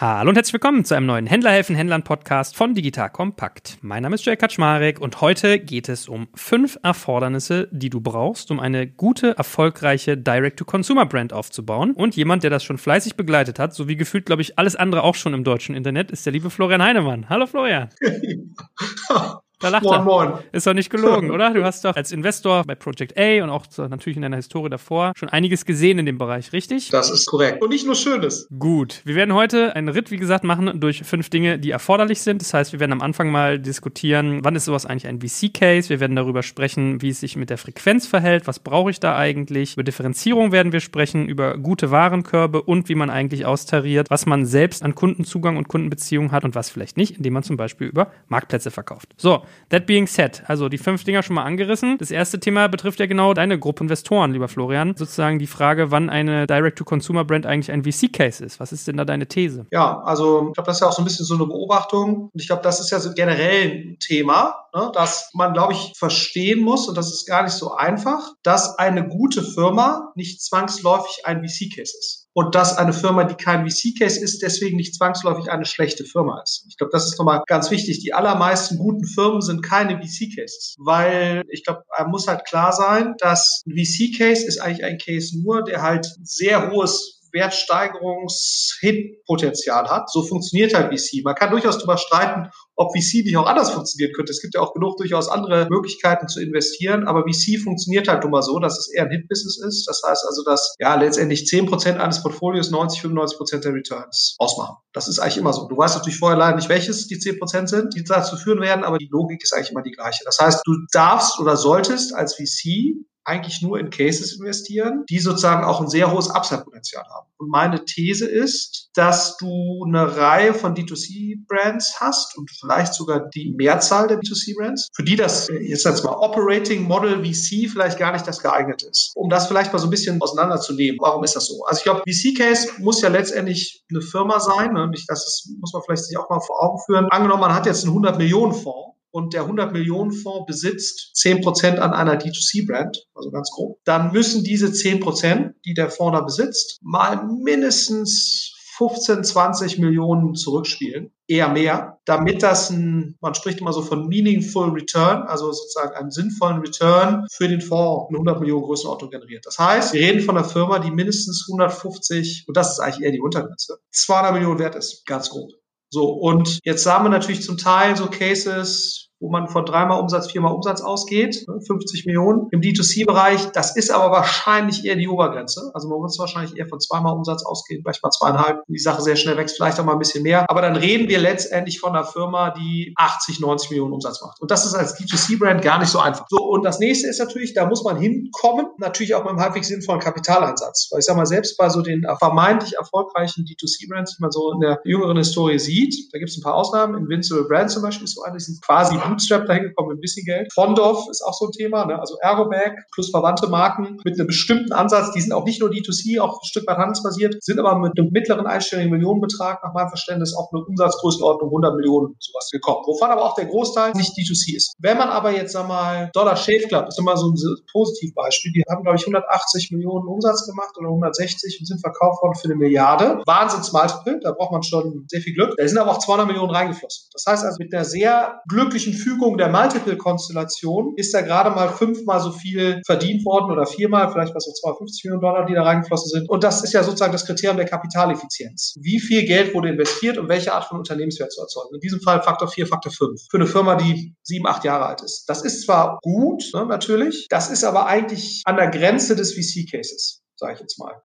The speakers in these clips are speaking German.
Hallo und herzlich willkommen zu einem neuen Händlerhelfen Händlern Podcast von Digital Kompakt. Mein Name ist Jay Kaczmarek und heute geht es um fünf Erfordernisse, die du brauchst, um eine gute, erfolgreiche Direct-to-Consumer-Brand aufzubauen. Und jemand, der das schon fleißig begleitet hat, so wie gefühlt, glaube ich, alles andere auch schon im deutschen Internet, ist der liebe Florian Heinemann. Hallo Florian. Da lacht moin, er. Moin. Ist doch nicht gelogen, oder? Du hast doch als Investor bei Project A und auch natürlich in deiner Historie davor schon einiges gesehen in dem Bereich, richtig? Das ist korrekt. Und nicht nur Schönes. Gut. Wir werden heute einen Ritt, wie gesagt, machen durch fünf Dinge, die erforderlich sind. Das heißt, wir werden am Anfang mal diskutieren, wann ist sowas eigentlich ein VC-Case? Wir werden darüber sprechen, wie es sich mit der Frequenz verhält. Was brauche ich da eigentlich? Über Differenzierung werden wir sprechen, über gute Warenkörbe und wie man eigentlich austariert, was man selbst an Kundenzugang und Kundenbeziehungen hat und was vielleicht nicht, indem man zum Beispiel über Marktplätze verkauft. So, That being said, also die fünf Dinger schon mal angerissen. Das erste Thema betrifft ja genau deine Gruppe Investoren, lieber Florian. Sozusagen die Frage, wann eine Direct-to-Consumer-Brand eigentlich ein VC-Case ist. Was ist denn da deine These? Ja, also ich glaube, das ist ja auch so ein bisschen so eine Beobachtung. Und ich glaube, das ist ja so generell ein Thema, ne, dass man, glaube ich, verstehen muss, und das ist gar nicht so einfach, dass eine gute Firma nicht zwangsläufig ein VC-Case ist und dass eine Firma, die kein VC-Case ist, deswegen nicht zwangsläufig eine schlechte Firma ist. Ich glaube, das ist nochmal ganz wichtig. Die allermeisten guten Firmen sind keine VC-Cases, weil ich glaube, muss halt klar sein, dass ein VC-Case ist eigentlich ein Case nur, der halt sehr hohes Wertsteigerungs-Hit-Potenzial hat. So funktioniert halt VC. Man kann durchaus darüber streiten, ob VC nicht auch anders funktionieren könnte. Es gibt ja auch genug durchaus andere Möglichkeiten zu investieren, aber VC funktioniert halt nun mal so, dass es eher ein Hit-Business ist. Das heißt also, dass ja letztendlich 10% eines Portfolios 90, 95% der Returns ausmachen. Das ist eigentlich immer so. Du weißt natürlich vorher leider nicht, welches die 10% sind, die dazu führen werden, aber die Logik ist eigentlich immer die gleiche. Das heißt, du darfst oder solltest als VC eigentlich nur in Cases investieren, die sozusagen auch ein sehr hohes Upside-Potenzial haben. Und meine These ist, dass du eine Reihe von D2C-Brands hast und vielleicht sogar die Mehrzahl der D2C-Brands, für die das jetzt jetzt mal Operating Model VC vielleicht gar nicht das geeignet ist. Um das vielleicht mal so ein bisschen auseinanderzunehmen. Warum ist das so? Also ich glaube, VC-Case muss ja letztendlich eine Firma sein. Ne? Das muss man vielleicht sich auch mal vor Augen führen. Angenommen, man hat jetzt einen 100 Millionen Fonds und der 100 Millionen Fonds besitzt 10 Prozent an einer D2C-Brand, also ganz grob, dann müssen diese 10 Prozent, die der Fonds da besitzt, mal mindestens 15, 20 Millionen zurückspielen, eher mehr, damit das ein, man spricht immer so von meaningful return, also sozusagen einen sinnvollen Return für den Fonds eine 100 Millionen Größenordnung generiert. Das heißt, wir reden von einer Firma, die mindestens 150, und das ist eigentlich eher die Untergrenze, 200 Millionen wert ist, ganz grob. So, und jetzt haben wir natürlich zum Teil so Cases, wo man von dreimal Umsatz, viermal Umsatz ausgeht, 50 ne, Millionen. Im D2C-Bereich, das ist aber wahrscheinlich eher die Obergrenze. Also man muss wahrscheinlich eher von zweimal Umsatz ausgehen, vielleicht mal zweieinhalb. Die Sache sehr schnell wächst, vielleicht auch mal ein bisschen mehr. Aber dann reden wir letztendlich von einer Firma, die 80, 90 Millionen Umsatz macht. Und das ist als D2C-Brand gar nicht so einfach. So, und das nächste ist natürlich, da muss man hinkommen, natürlich auch mit einem halbwegs sinnvollen Kapitaleinsatz. Weil ich sag mal, selbst bei so den vermeintlich erfolgreichen D2C-Brands, die man so in der jüngeren Historie sieht, da gibt es ein paar Ausnahmen. Invincible Brand zum Beispiel ist so eine, die sind quasi Bootstrap dahin gekommen mit ein bisschen Geld. Fondorf ist auch so ein Thema, ne? also Aerobag plus verwandte Marken mit einem bestimmten Ansatz. Die sind auch nicht nur D2C, auch ein Stück weit handelsbasiert, sind aber mit einem mittleren einstelligen Millionenbetrag nach meinem Verständnis auf eine Umsatzgrößenordnung 100 Millionen sowas gekommen. Wovon aber auch der Großteil nicht D2C ist. Wenn man aber jetzt, sag mal, Dollar Shave Club ist immer so ein Positivbeispiel. Die haben, glaube ich, 180 Millionen Umsatz gemacht oder 160 und sind verkauft worden für eine Milliarde. Wahnsinns-Multiple, da braucht man schon sehr viel Glück. Da sind aber auch 200 Millionen reingeflossen. Das heißt also, mit einer sehr glücklichen Fügung der Multiple-Konstellation ist da gerade mal fünfmal so viel verdient worden oder viermal, vielleicht was so 250 Millionen Dollar, die da reingeflossen sind. Und das ist ja sozusagen das Kriterium der Kapitaleffizienz. Wie viel Geld wurde investiert und welche Art von Unternehmenswert zu erzeugen? In diesem Fall Faktor 4, Faktor 5. Für eine Firma, die sieben, acht Jahre alt ist. Das ist zwar gut, ne, natürlich, das ist aber eigentlich an der Grenze des VC-Cases, sage ich jetzt mal.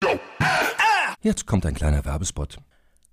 Jetzt kommt ein kleiner Werbespot.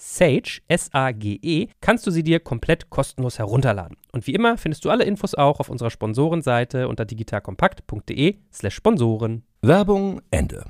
Sage, S-A-G-E, kannst du sie dir komplett kostenlos herunterladen. Und wie immer findest du alle Infos auch auf unserer Sponsorenseite unter digitalkompakt.de slash Sponsoren. Werbung Ende.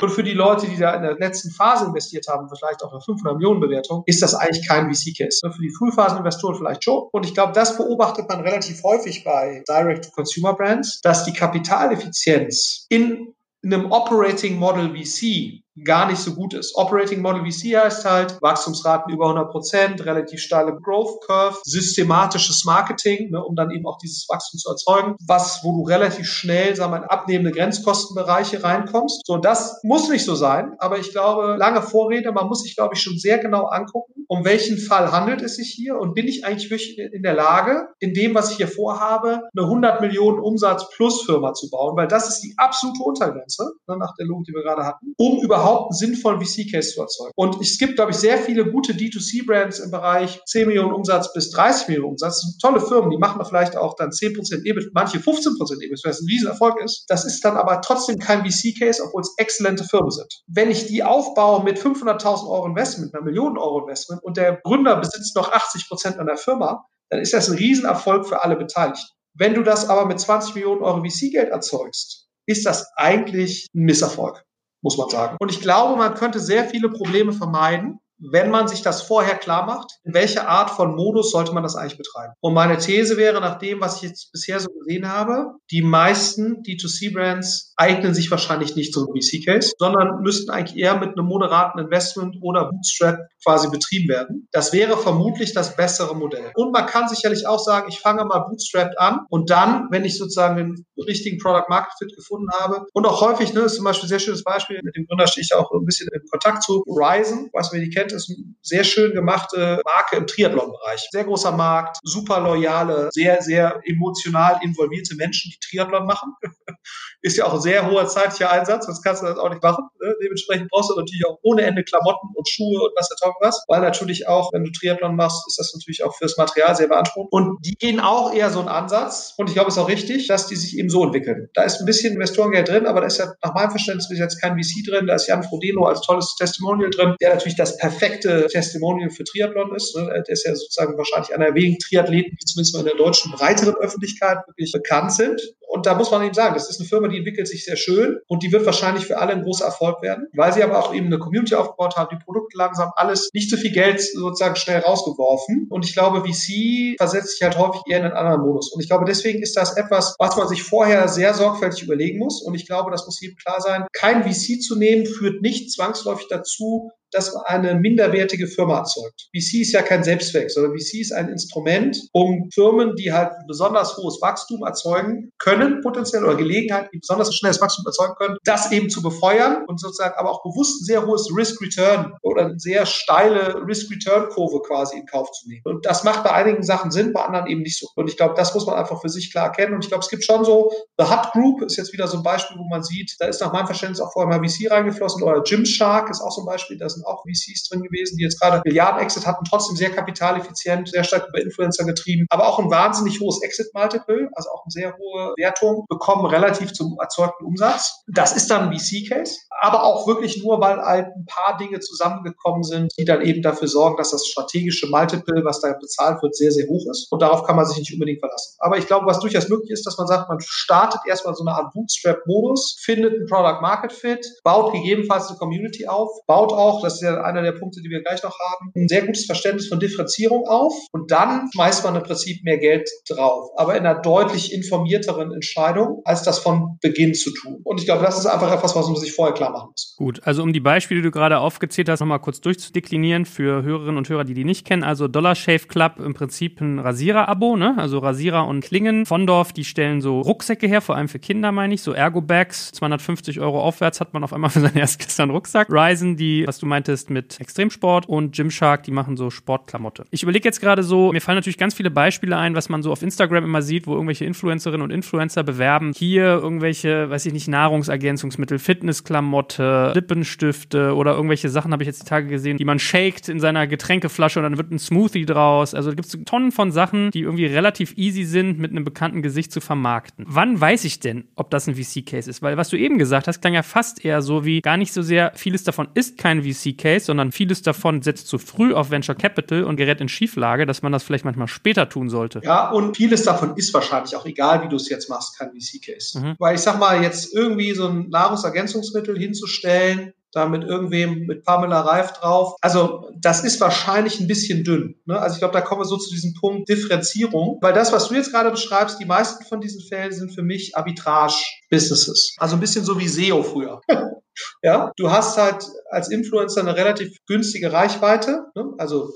Und für die Leute, die da in der letzten Phase investiert haben, vielleicht auch eine 500 Millionen Bewertung, ist das eigentlich kein VC-Case. Für die Frühphaseninvestoren vielleicht schon. Und ich glaube, das beobachtet man relativ häufig bei Direct-to-Consumer-Brands, dass die Kapitaleffizienz in einem Operating Model VC gar nicht so gut ist. Operating Model VC heißt halt Wachstumsraten über 100 Prozent, relativ steile Growth Curve, systematisches Marketing, ne, um dann eben auch dieses Wachstum zu erzeugen, was, wo du relativ schnell, sagen wir, in abnehmende Grenzkostenbereiche reinkommst. So, das muss nicht so sein, aber ich glaube, lange Vorrede, man muss sich, glaube ich, schon sehr genau angucken, um welchen Fall handelt es sich hier und bin ich eigentlich wirklich in der Lage, in dem, was ich hier vorhabe, eine 100 Millionen Umsatz plus Firma zu bauen, weil das ist die absolute Untergrenze, ne, nach der Logik, die wir gerade hatten, um überhaupt einen sinnvollen VC-Case zu erzeugen. Und es gibt, glaube ich, sehr viele gute D2C-Brands im Bereich 10 Millionen Umsatz bis 30 Millionen Umsatz. Tolle Firmen, die machen vielleicht auch dann 10% EBIT, manche 15% EBIT, was ein Riesenerfolg ist. Das ist dann aber trotzdem kein VC-Case, obwohl es exzellente Firmen sind. Wenn ich die aufbaue mit 500.000 Euro Investment, einer Million Euro Investment und der Gründer besitzt noch 80 Prozent an der Firma, dann ist das ein Riesenerfolg für alle Beteiligten. Wenn du das aber mit 20 Millionen Euro VC-Geld erzeugst, ist das eigentlich ein Misserfolg muss man sagen. Und ich glaube, man könnte sehr viele Probleme vermeiden, wenn man sich das vorher klar macht, in welcher Art von Modus sollte man das eigentlich betreiben. Und meine These wäre, nach dem, was ich jetzt bisher so gesehen habe, die meisten D2C-Brands eignen sich wahrscheinlich nicht zum VC-Case, sondern müssten eigentlich eher mit einem moderaten Investment oder Bootstrap quasi betrieben werden. Das wäre vermutlich das bessere Modell. Und man kann sicherlich auch sagen, ich fange mal Bootstrap an und dann, wenn ich sozusagen den richtigen Product Market Fit gefunden habe und auch häufig, ne, ist zum Beispiel ein sehr schönes Beispiel, mit dem Gründer stehe ich auch ein bisschen in Kontakt zu Ryzen, was wir die kennt, ist eine sehr schön gemachte Marke im Triathlon-Bereich. Sehr großer Markt, super loyale, sehr, sehr emotional involvierte Menschen, die Triathlon machen. ist ja auch ein sehr hoher zeitlicher Einsatz, sonst kannst du das auch nicht machen. Ne? Dementsprechend brauchst du natürlich auch ohne Ende Klamotten und Schuhe und was der Teufel was, weil natürlich auch, wenn du Triathlon machst, ist das natürlich auch fürs Material sehr beanspruchend. Und die gehen auch eher so einen Ansatz und ich glaube, es ist auch richtig, dass die sich eben so entwickeln. Da ist ein bisschen Investorengeld drin, aber da ist ja nach meinem Verständnis bis jetzt kein VC drin, da ist Jan Frodeno als tolles Testimonial drin, der natürlich das perfekte Testimonial für Triathlon ist. Ne? Der ist ja sozusagen wahrscheinlich einer der wenigen Triathleten, die zumindest mal in der deutschen breiteren Öffentlichkeit wirklich bekannt sind. Und da muss man eben sagen, das ist eine Firma, die entwickelt sich sehr schön und die wird wahrscheinlich für alle ein großer Erfolg werden, weil sie aber auch eben eine Community aufgebaut haben, die Produkte langsam alles, nicht so viel Geld sozusagen schnell rausgeworfen. Und ich glaube, VC versetzt sich halt häufig eher in einen anderen Modus. Und ich glaube, deswegen ist das etwas, was man sich vorher sehr sorgfältig überlegen muss. Und ich glaube, das muss jedem klar sein. Kein VC zu nehmen führt nicht zwangsläufig dazu, dass man eine minderwertige Firma erzeugt. VC ist ja kein Selbstzweck, sondern VC ist ein Instrument, um Firmen, die halt besonders hohes Wachstum erzeugen können, potenziell oder Gelegenheit, die besonders schnelles Wachstum erzeugen können, das eben zu befeuern und sozusagen aber auch bewusst ein sehr hohes Risk-Return oder eine sehr steile Risk-Return-Kurve quasi in Kauf zu nehmen. Und das macht bei einigen Sachen Sinn, bei anderen eben nicht so. Und ich glaube, das muss man einfach für sich klar erkennen. Und ich glaube, es gibt schon so, The Hut Group ist jetzt wieder so ein Beispiel, wo man sieht, da ist nach meinem Verständnis auch vorher mal VC reingeflossen oder Gymshark ist auch so ein Beispiel, da sind auch VCs drin gewesen, die jetzt gerade Milliarden-Exit hatten, trotzdem sehr kapitaleffizient, sehr stark über Influencer getrieben, aber auch ein wahnsinnig hohes Exit-Multiple, also auch eine sehr hohe Wertung, bekommen relativ zum erzeugten Umsatz. Das ist dann ein VC-Case, aber auch wirklich nur, weil halt ein paar Dinge zusammengekommen sind, die dann eben dafür sorgen, dass das strategische Multiple, was da bezahlt wird, sehr, sehr hoch ist. Und darauf kann man sich nicht unbedingt verlassen. Aber ich glaube, was durchaus möglich ist, dass man sagt, man startet erstmal so eine Art Bootstrap-Modus, findet einen Product-Market-Fit, baut gegebenenfalls eine Community auf, baut auch, das ist ja einer der Punkte, die wir gleich noch haben, ein sehr gutes Verständnis von Differenzierung auf und dann schmeißt man im Prinzip mehr Geld drauf, aber in einer deutlich informierteren Entscheidung, als das von Beginn zu tun. Und ich glaube, das ist einfach etwas, was man sich vorher klar machen muss. Gut, also um die Beispiele, die du gerade aufgezählt hast, nochmal kurz durchzudeklinieren für Hörerinnen und Hörer, die die nicht kennen. Also Dollar Shave Club im Prinzip ein Rasierer-Abo, ne? also Rasierer und Klingen. Vondorf, die stellen so Rucksäcke her, vor allem für Kinder, meine ich, so Ergo-Bags. 250 Euro aufwärts hat man auf einmal für seinen einen Rucksack. Ryzen, die, was du meintest, mit Extremsport und Gymshark, die machen so Sportklamotte. Ich überlege jetzt gerade so, mir fallen natürlich ganz viele Beispiele ein, was man so auf Instagram immer sieht, wo irgendwelche Influencerinnen und Influencer bewerben. Hier irgendwelche, weiß ich nicht, Nahrungsergänzungsmittel, Fitnessklamotte, Lippenstifte oder irgendwelche Sachen habe ich jetzt die Tage gesehen, die man shakt in seiner Getränkeflasche und dann wird ein Smoothie draus. Also da gibt es Tonnen von Sachen, die irgendwie relativ easy sind, mit einem bekannten Gesicht zu vermarkten. Wann weiß ich denn, ob das ein VC-Case ist? Weil was du eben gesagt hast, klang ja fast eher so wie gar nicht so sehr, vieles davon ist kein VC-Case, sondern vieles davon setzt zu früh auf Venture Capital und gerät in Schieflage, dass man das vielleicht manchmal später tun sollte. Ja, und vieles davon ist wahrscheinlich auch egal, wie du es jetzt machst, kein VC-Case. Mhm. Weil ich sag mal, jetzt irgendwie so ein Nahrungsergänzungsmittel hinzustellen, da mit irgendwem, mit Pamela Reif drauf. Also das ist wahrscheinlich ein bisschen dünn. Ne? Also ich glaube, da kommen wir so zu diesem Punkt Differenzierung, weil das, was du jetzt gerade beschreibst, die meisten von diesen Fällen sind für mich Arbitrage-Businesses. Also ein bisschen so wie SEO früher. ja, du hast halt als Influencer eine relativ günstige Reichweite. Ne? Also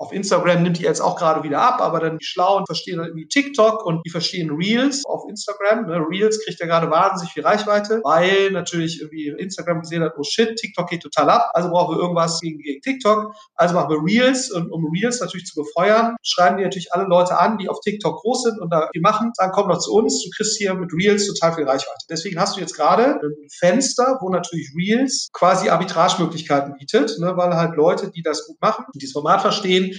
auf Instagram nimmt die jetzt auch gerade wieder ab, aber dann die Schlauen verstehen dann irgendwie TikTok und die verstehen Reels auf Instagram. Ne? Reels kriegt ja gerade wahnsinnig viel Reichweite, weil natürlich irgendwie Instagram gesehen hat, oh shit, TikTok geht total ab, also brauchen wir irgendwas gegen, gegen TikTok. Also machen wir Reels und um Reels natürlich zu befeuern, schreiben die natürlich alle Leute an, die auf TikTok groß sind und da die machen, sagen, komm doch zu uns, du kriegst hier mit Reels total viel Reichweite. Deswegen hast du jetzt gerade ein Fenster, wo natürlich Reels quasi Arbitragemöglichkeiten bietet, ne? weil halt Leute, die das gut machen, die das Format verstehen,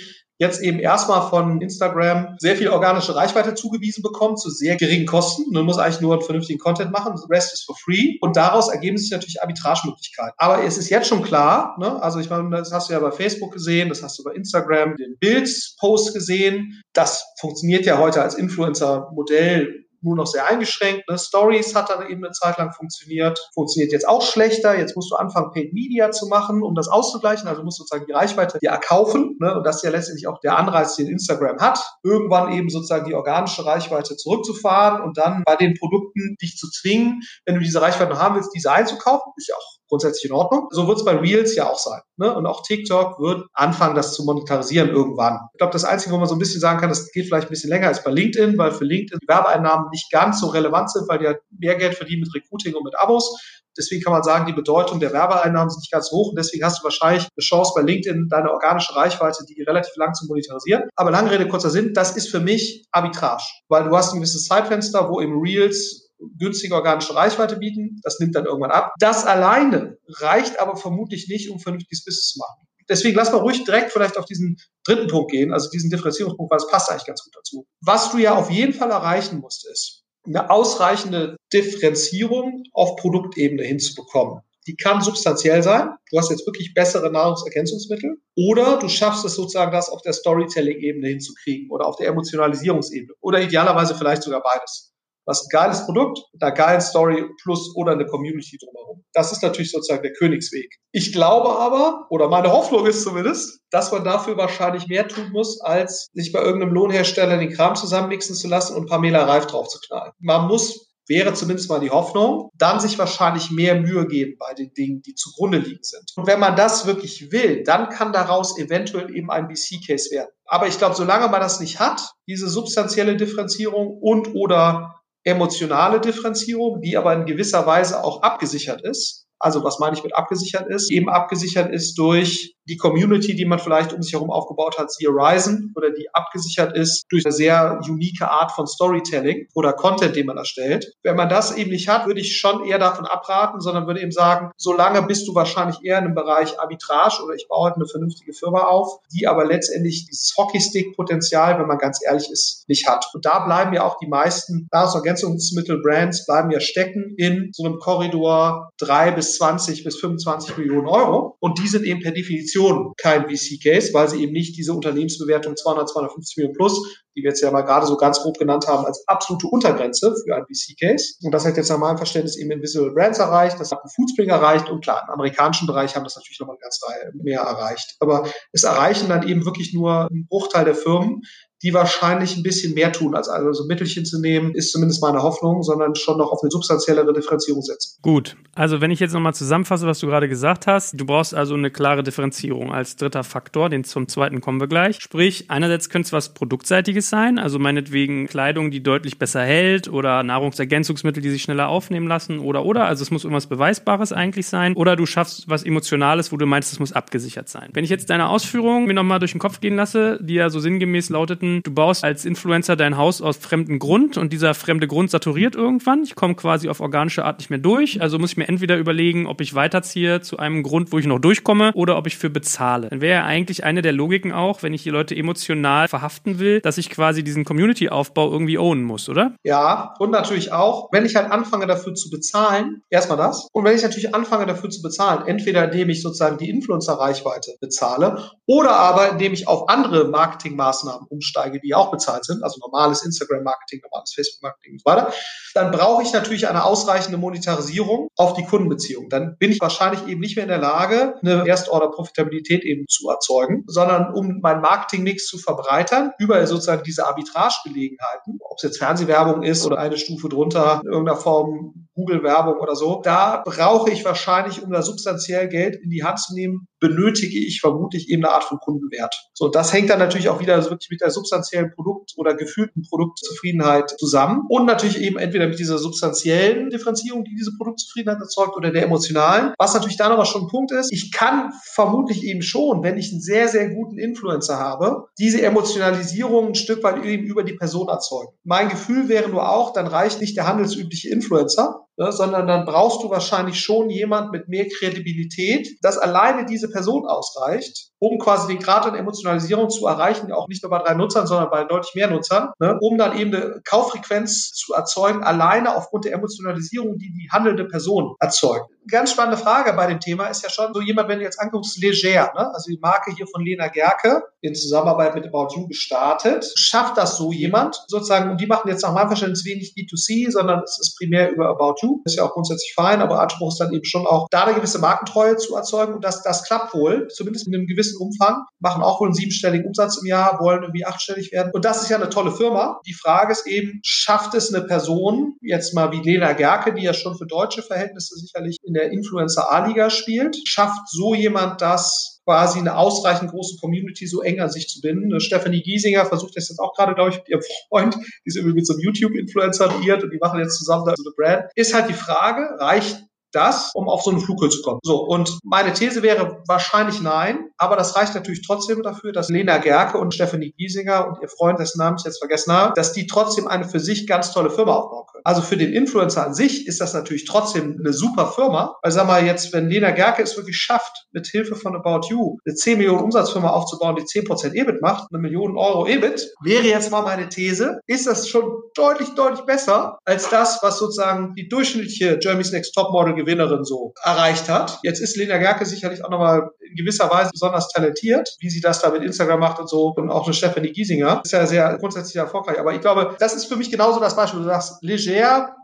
jetzt eben erstmal von Instagram sehr viel organische Reichweite zugewiesen bekommt zu sehr geringen Kosten. Man muss eigentlich nur einen vernünftigen Content machen. The rest is for free. Und daraus ergeben sich natürlich Arbitragemöglichkeiten. Aber es ist jetzt schon klar, ne? also ich meine, das hast du ja bei Facebook gesehen, das hast du bei Instagram, den Bild-Post gesehen. Das funktioniert ja heute als Influencer-Modell nur noch sehr eingeschränkt. Ne? Stories hat dann eben eine Zeit lang funktioniert, funktioniert jetzt auch schlechter. Jetzt musst du anfangen, Paid Media zu machen, um das auszugleichen. Also musst du sozusagen die Reichweite dir erkaufen. Ne? Und das ist ja letztendlich auch der Anreiz, den Instagram hat, irgendwann eben sozusagen die organische Reichweite zurückzufahren und dann bei den Produkten dich zu zwingen, wenn du diese Reichweite noch haben willst, diese einzukaufen. Ist ja auch grundsätzlich in Ordnung. So wird es bei Reels ja auch sein. Ne? Und auch TikTok wird anfangen, das zu monetarisieren irgendwann. Ich glaube, das Einzige, wo man so ein bisschen sagen kann, das geht vielleicht ein bisschen länger, ist bei LinkedIn, weil für LinkedIn die Werbeeinnahmen nicht ganz so relevant sind, weil die ja mehr Geld verdienen mit Recruiting und mit Abos. Deswegen kann man sagen, die Bedeutung der Werbeeinnahmen ist nicht ganz hoch und deswegen hast du wahrscheinlich eine Chance bei LinkedIn, deine organische Reichweite, die relativ lang zu monetarisieren. Aber lange Rede, kurzer Sinn, das ist für mich Arbitrage, weil du hast ein gewisses Zeitfenster, wo im Reels günstige organische Reichweite bieten. Das nimmt dann irgendwann ab. Das alleine reicht aber vermutlich nicht, um vernünftiges Business zu machen. Deswegen lass mal ruhig direkt vielleicht auf diesen dritten Punkt gehen, also diesen Differenzierungspunkt, weil es passt eigentlich ganz gut dazu. Was du ja auf jeden Fall erreichen musst, ist eine ausreichende Differenzierung auf Produktebene hinzubekommen. Die kann substanziell sein. Du hast jetzt wirklich bessere Nahrungsergänzungsmittel. Oder du schaffst es sozusagen, das auf der Storytelling-Ebene hinzukriegen oder auf der Emotionalisierungsebene. Oder idealerweise vielleicht sogar beides. Was ein geiles Produkt, mit einer geilen Story plus oder eine Community drumherum. Das ist natürlich sozusagen der Königsweg. Ich glaube aber, oder meine Hoffnung ist zumindest, dass man dafür wahrscheinlich mehr tun muss, als sich bei irgendeinem Lohnhersteller den Kram zusammenmixen zu lassen und Pamela Reif drauf zu knallen. Man muss wäre zumindest mal die Hoffnung, dann sich wahrscheinlich mehr Mühe geben bei den Dingen, die zugrunde liegen sind. Und wenn man das wirklich will, dann kann daraus eventuell eben ein BC-Case werden. Aber ich glaube, solange man das nicht hat, diese substanzielle Differenzierung und oder emotionale Differenzierung, die aber in gewisser Weise auch abgesichert ist. Also was meine ich mit abgesichert ist? Eben abgesichert ist durch die Community, die man vielleicht um sich herum aufgebaut hat, sie Horizon, oder die abgesichert ist durch eine sehr unique Art von Storytelling oder Content, den man erstellt. Wenn man das eben nicht hat, würde ich schon eher davon abraten, sondern würde eben sagen, solange bist du wahrscheinlich eher in einem Bereich Arbitrage oder ich baue halt eine vernünftige Firma auf, die aber letztendlich dieses Hockeystick-Potenzial, wenn man ganz ehrlich ist, nicht hat. Und da bleiben ja auch die meisten Nahrungsergänzungsmittel-Brands bleiben ja stecken in so einem Korridor drei bis 20 bis 25 Millionen Euro. Und die sind eben per Definition Definition kein VC-Case, weil sie eben nicht diese Unternehmensbewertung 200, 250 Millionen plus, die wir jetzt ja mal gerade so ganz grob genannt haben, als absolute Untergrenze für ein VC-Case. Und das hat jetzt nach meinem Verständnis eben in Visual Brands erreicht, das hat Foodspring erreicht und klar, im amerikanischen Bereich haben das natürlich nochmal eine mehr erreicht. Aber es erreichen dann eben wirklich nur einen Bruchteil der Firmen, die wahrscheinlich ein bisschen mehr tun, als also so Mittelchen zu nehmen, ist zumindest meine Hoffnung, sondern schon noch auf eine substanziellere Differenzierung setzen. Gut, also wenn ich jetzt nochmal zusammenfasse, was du gerade gesagt hast, du brauchst also eine klare Differenzierung als dritter Faktor, den zum zweiten kommen wir gleich. Sprich, einerseits könnte es was Produktseitiges sein, also meinetwegen Kleidung, die deutlich besser hält oder Nahrungsergänzungsmittel, die sich schneller aufnehmen lassen oder oder, also es muss irgendwas Beweisbares eigentlich sein oder du schaffst was Emotionales, wo du meinst, es muss abgesichert sein. Wenn ich jetzt deine Ausführungen mir nochmal durch den Kopf gehen lasse, die ja so sinngemäß lauteten, du baust als Influencer dein Haus aus fremdem Grund und dieser fremde Grund saturiert irgendwann, ich komme quasi auf organische Art nicht mehr durch, also muss ich mir entweder überlegen, ob ich weiterziehe zu einem Grund, wo ich noch durchkomme oder ob ich für bezahle. Dann wäre ja eigentlich eine der Logiken auch, wenn ich die Leute emotional verhaften will, dass ich quasi diesen Community-Aufbau irgendwie ownen muss, oder? Ja, und natürlich auch, wenn ich halt anfange dafür zu bezahlen, erstmal das. Und wenn ich natürlich anfange dafür zu bezahlen, entweder indem ich sozusagen die Influencer-Reichweite bezahle oder aber indem ich auf andere Marketingmaßnahmen umsteige, die auch bezahlt sind, also normales Instagram-Marketing, normales Facebook-Marketing und so weiter, dann brauche ich natürlich eine ausreichende Monetarisierung auf die Kundenbeziehung. Dann bin ich wahrscheinlich eben nicht mehr in der Lage, eine Erstorder-Profitabilität eben zu erzeugen, sondern um meinen Marketingmix zu verbreitern über sozusagen diese Arbitragegelegenheiten, ob es jetzt Fernsehwerbung ist oder eine Stufe drunter in irgendeiner Form Google-Werbung oder so, da brauche ich wahrscheinlich, um da substanziell Geld in die Hand zu nehmen, benötige ich vermutlich eben eine Art von Kundenwert. So, das hängt dann natürlich auch wieder wirklich mit der substanziellen Produkt- oder gefühlten Produktzufriedenheit zusammen und natürlich eben entweder mit dieser substanziellen Differenzierung, die diese Produktzufriedenheit erzeugt oder der emotionalen. Was natürlich dann aber schon ein Punkt ist, ich kann vermutlich eben schon, wenn ich einen sehr, sehr guten Influencer habe, diese Emotionalisierung ein Stück weit eben über die Person erzeugen. Mein Gefühl wäre nur auch, dann reicht nicht der handelsübliche Influencer, ne, sondern dann brauchst du wahrscheinlich schon jemand mit mehr Kredibilität, dass alleine diese Person ausreicht, um quasi den Grad an Emotionalisierung zu erreichen, auch nicht nur bei drei Nutzern, sondern bei deutlich mehr Nutzern, ne, um dann eben eine Kauffrequenz zu erzeugen, alleine aufgrund der Emotionalisierung, die die handelnde Person erzeugt. Ganz spannende Frage bei dem Thema ist ja schon so jemand, wenn du jetzt anguckst, Leger, ne? also die Marke hier von Lena Gerke, in Zusammenarbeit mit About You gestartet. Schafft das so jemand sozusagen, und die machen jetzt nach meinem Verständnis wenig B2C, sondern es ist primär über About You, ist ja auch grundsätzlich fein, aber Anspruch ist dann eben schon auch, da eine gewisse Markentreue zu erzeugen. Und das, das klappt wohl, zumindest in einem gewissen Umfang, machen auch wohl einen siebenstelligen Umsatz im Jahr, wollen irgendwie achtstellig werden. Und das ist ja eine tolle Firma. Die Frage ist eben, schafft es eine Person, jetzt mal wie Lena Gerke, die ja schon für deutsche Verhältnisse sicherlich in der Influencer A-Liga spielt, schafft so jemand das, quasi eine ausreichend große Community so eng an sich zu binden. Stephanie Giesinger versucht das jetzt auch gerade, glaube ich, mit ihrem Freund, die ist irgendwie mit so einem YouTube-Influencer liiert und die machen jetzt zusammen so eine Brand. Ist halt die Frage, reicht das, um auf so eine Flughöhe zu kommen. So, und meine These wäre wahrscheinlich nein, aber das reicht natürlich trotzdem dafür, dass Lena Gerke und Stephanie Giesinger und ihr Freund, dessen Namen ich jetzt vergessen habe, dass die trotzdem eine für sich ganz tolle Firma aufbauen. Also für den Influencer an sich ist das natürlich trotzdem eine super Firma, weil sag mal jetzt, wenn Lena Gerke es wirklich schafft, mit Hilfe von About You eine 10 Millionen Umsatzfirma aufzubauen, die 10% EBIT macht, eine Million Euro EBIT, wäre jetzt mal meine These, ist das schon deutlich, deutlich besser als das, was sozusagen die durchschnittliche Germany's Next Topmodel Gewinnerin so erreicht hat. Jetzt ist Lena Gerke sicherlich auch nochmal in gewisser Weise besonders talentiert, wie sie das da mit Instagram macht und so. Und auch eine Stephanie Giesinger ist ja sehr grundsätzlich erfolgreich. Aber ich glaube, das ist für mich genauso das Beispiel. Du sagst, Leger,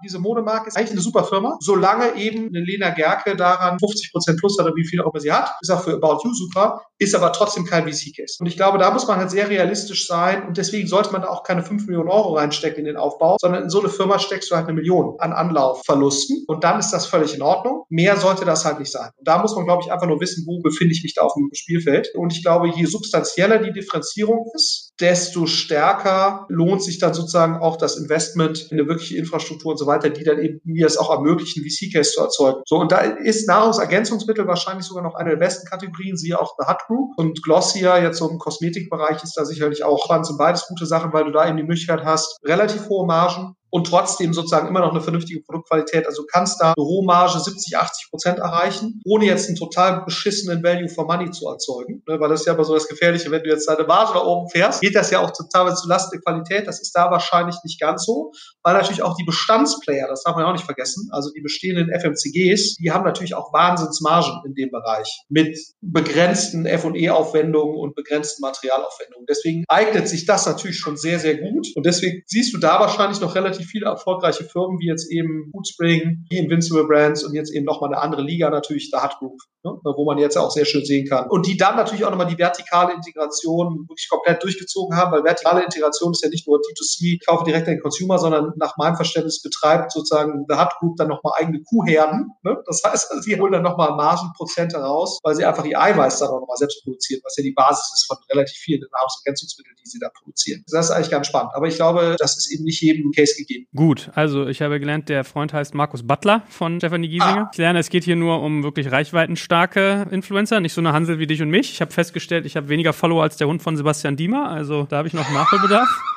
diese Modemarke, ist eigentlich eine super Firma, solange eben eine Lena Gerke daran 50 Prozent plus hat oder wie viel auch immer sie hat. Ist auch für About You super, ist aber trotzdem kein VC-Case. Und ich glaube, da muss man halt sehr realistisch sein und deswegen sollte man da auch keine 5 Millionen Euro reinstecken in den Aufbau, sondern in so eine Firma steckst du halt eine Million an Anlaufverlusten und dann ist das völlig in Ordnung. Mehr sollte das halt nicht sein. Und da muss man, glaube ich, einfach nur wissen, wo befinde ich mich da auf dem Spielfeld. Und ich glaube, je substanzieller die Differenzierung ist, desto stärker lohnt sich dann sozusagen auch das Investment in eine wirkliche Infrastruktur und so weiter, die dann eben mir es auch ermöglichen, VC-Case zu erzeugen. So, und da ist Nahrungsergänzungsmittel wahrscheinlich sogar noch eine der besten Kategorien, siehe auch The Hut Group. Und Glossier jetzt so im Kosmetikbereich ist da sicherlich auch spannend, sind beides gute Sachen, weil du da eben die Möglichkeit hast, relativ hohe Margen und trotzdem sozusagen immer noch eine vernünftige Produktqualität. Also du kannst da eine Rohmarge 70, 80 Prozent erreichen, ohne jetzt einen total beschissenen Value for Money zu erzeugen. Ne, weil das ist ja aber so das Gefährliche, wenn du jetzt deine Marge da oben fährst, geht das ja auch total zu Lasten der Qualität. Das ist da wahrscheinlich nicht ganz so, weil natürlich auch die Bestandsplayer, das darf man ja auch nicht vergessen, also die bestehenden FMCGs, die haben natürlich auch Wahnsinnsmargen in dem Bereich mit begrenzten F&E-Aufwendungen und begrenzten Materialaufwendungen. Deswegen eignet sich das natürlich schon sehr, sehr gut. Und deswegen siehst du da wahrscheinlich noch relativ viele erfolgreiche Firmen, wie jetzt eben Foodspring, die Invincible Brands und jetzt eben nochmal eine andere Liga natürlich, The Hut Group. ne? wo man jetzt auch sehr schön sehen kann. Und die dann natürlich auch nochmal die vertikale Integration wirklich komplett durchgezogen haben, weil vertikale Integration ist ja nicht nur D2C, ich kaufe direkt an den Consumer, sondern nach meinem Verständnis betreibt sozusagen The Hut Group dann nochmal eigene Kuhherden. Ne? Das heißt, also holen dann nochmal Margenprozente raus, weil sie einfach ihr Eiweiß dann auch nochmal selbst produzieren, was ja die Basis ist von relativ vielen Nahrungsergänzungsmitteln, die sie da produzieren. Das ist eigentlich ganz spannend. Aber ich glaube, das ist eben nicht jedem Case gegeben. Gut, also ich habe gelernt, der Freund heißt Markus Butler von Stephanie Giesinger. Ah. Ich lerne, es geht hier nur um wirklich reichweitenstarke Influencer, nicht so eine Hansel wie dich und mich. Ich habe festgestellt, ich habe weniger Follower als der Hund von Sebastian Diemer, also da habe ich noch Nachholbedarf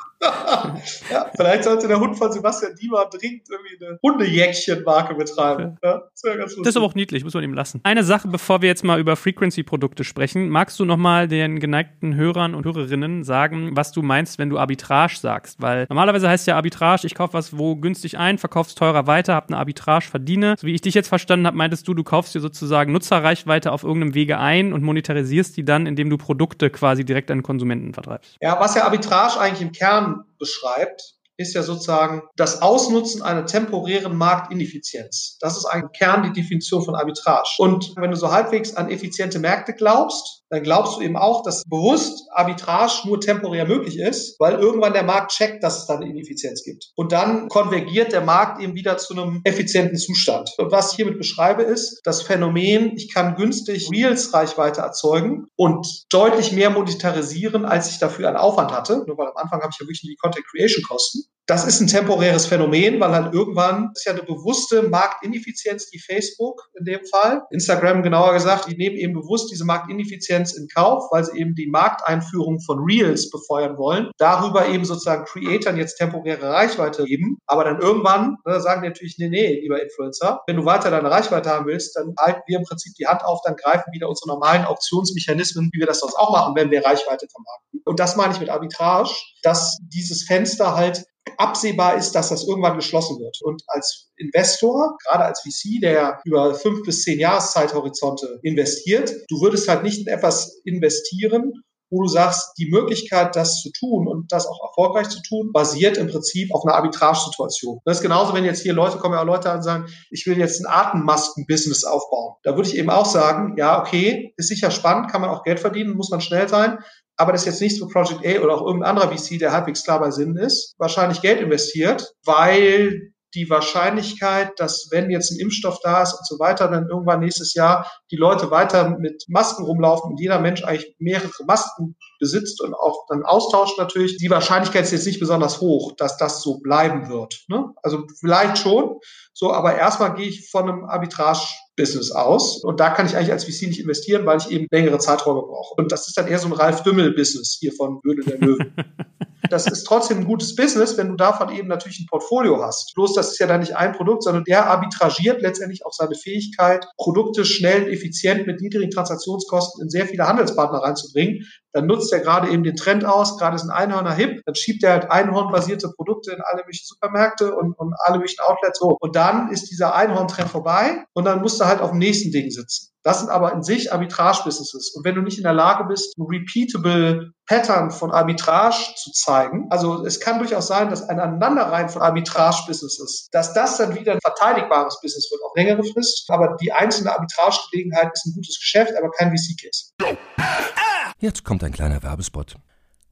ja, vielleicht sollte der Hund von Sebastian Diemer dringend irgendwie eine Hundejäckchen-Marke betreiben. Ja, das, das, ist aber auch niedlich, muss man ihm lassen. Eine Sache, bevor wir jetzt mal über Frequency-Produkte sprechen. Magst du nochmal den geneigten Hörern und Hörerinnen sagen, was du meinst, wenn du Arbitrage sagst? Weil normalerweise heißt ja Arbitrage, ich kaufe was wo günstig ein, verkaufst teurer weiter, hab eine Arbitrage, verdiene. So wie ich dich jetzt verstanden habe, meintest du, du kaufst dir sozusagen Nutzerreichweite auf irgendeinem Wege ein und monetarisierst die dann, indem du Produkte quasi direkt an Konsumenten vertreibst. Ja, was ja Arbitrage eigentlich im Kern beschreibt, ist ja sozusagen das Ausnutzen einer temporären Marktineffizienz. Das ist ein Kern die Definition von Arbitrage. Und wenn du so halbwegs an effiziente Märkte glaubst, dann glaubst du eben auch, dass bewusst Arbitrage nur temporär möglich ist, weil irgendwann der Markt checkt, dass es da eine Ineffizienz gibt. Und dann konvergiert der Markt eben wieder zu einem effizienten Zustand. Und was ich hiermit beschreibe, ist das Phänomen, ich kann günstig Reels-Reichweite erzeugen und deutlich mehr monetarisieren, als ich dafür einen Aufwand hatte. Nur weil am Anfang habe ich ja wirklich die Content Creation Kosten. Das ist ein temporäres Phänomen, weil halt irgendwann ist ja eine bewusste Marktineffizienz, die Facebook in dem Fall, Instagram genauer gesagt, die nehmen eben bewusst diese Marktineffizienz in Kauf, weil sie eben die Markteinführung von Reels befeuern wollen, darüber eben sozusagen Creatoren jetzt temporäre Reichweite geben, aber dann irgendwann ne, sagen die natürlich, nee, nee, lieber Influencer, wenn du weiter deine Reichweite haben willst, dann halten wir im Prinzip die Hand auf, dann greifen wieder unsere normalen Auktionsmechanismen, wie wir das sonst auch machen, wenn wir Reichweite vermarkten. Und das meine ich mit Arbitrage, dass dieses Fenster halt absehbar ist, dass das irgendwann geschlossen wird. Und als Investor, gerade als VC, der über fünf bis zehn Jahreszeithorizonte investiert, du würdest halt nicht in etwas investieren, wo du sagst, die Möglichkeit, das zu tun und das auch erfolgreich zu tun, basiert im Prinzip auf einer Arbitragesituation. Das ist genauso, wenn jetzt hier Leute kommen, ja Leute und sagen, ich will jetzt ein Atemmasken-Business aufbauen. Da würde ich eben auch sagen, ja, okay, ist sicher spannend, kann man auch Geld verdienen, muss man schnell sein. Aber das ist jetzt nichts für Project A oder auch irgendein anderer VC, der halbwegs klar bei Sinn ist, wahrscheinlich Geld investiert, weil die Wahrscheinlichkeit, dass wenn jetzt ein Impfstoff da ist und so weiter, dann irgendwann nächstes Jahr die Leute weiter mit Masken rumlaufen und jeder Mensch eigentlich mehrere Masken besitzt und auch dann austauscht natürlich, die Wahrscheinlichkeit ist jetzt nicht besonders hoch, dass das so bleiben wird. Ne? Also vielleicht schon, so, aber erstmal gehe ich von einem Arbitrage Business aus. Und da kann ich eigentlich als VC nicht investieren, weil ich eben längere Zeiträume brauche. Und das ist dann eher so ein Ralf Dümmel-Business hier von Höhle der Löwen. das ist trotzdem ein gutes Business, wenn du davon eben natürlich ein Portfolio hast. Bloß das ist ja dann nicht ein Produkt, sondern der arbitragiert letztendlich auch seine Fähigkeit, Produkte schnell, effizient mit niedrigen Transaktionskosten in sehr viele Handelspartner reinzubringen. Dann nutzt er gerade eben den Trend aus, gerade ist ein Einhörner hip, dann schiebt er halt Einhornbasierte Produkte in alle möglichen Supermärkte und, und alle möglichen Outlets so. Und dann ist dieser Einhorn-Trend vorbei und dann musst du halt auf dem nächsten Ding sitzen. Das sind aber in sich Arbitrage-Businesses. Und wenn du nicht in der Lage bist, ein repeatable Pattern von Arbitrage zu zeigen, also es kann durchaus sein, dass ein Aneinanderreihen von Arbitrage-Businesses, dass das dann wieder ein verteidigbares Business wird, auf längere Frist. Aber die einzelne Arbitrage-Gelegenheit ist ein gutes Geschäft, aber kein VC-Case. Jetzt kommt ein kleiner Werbespot.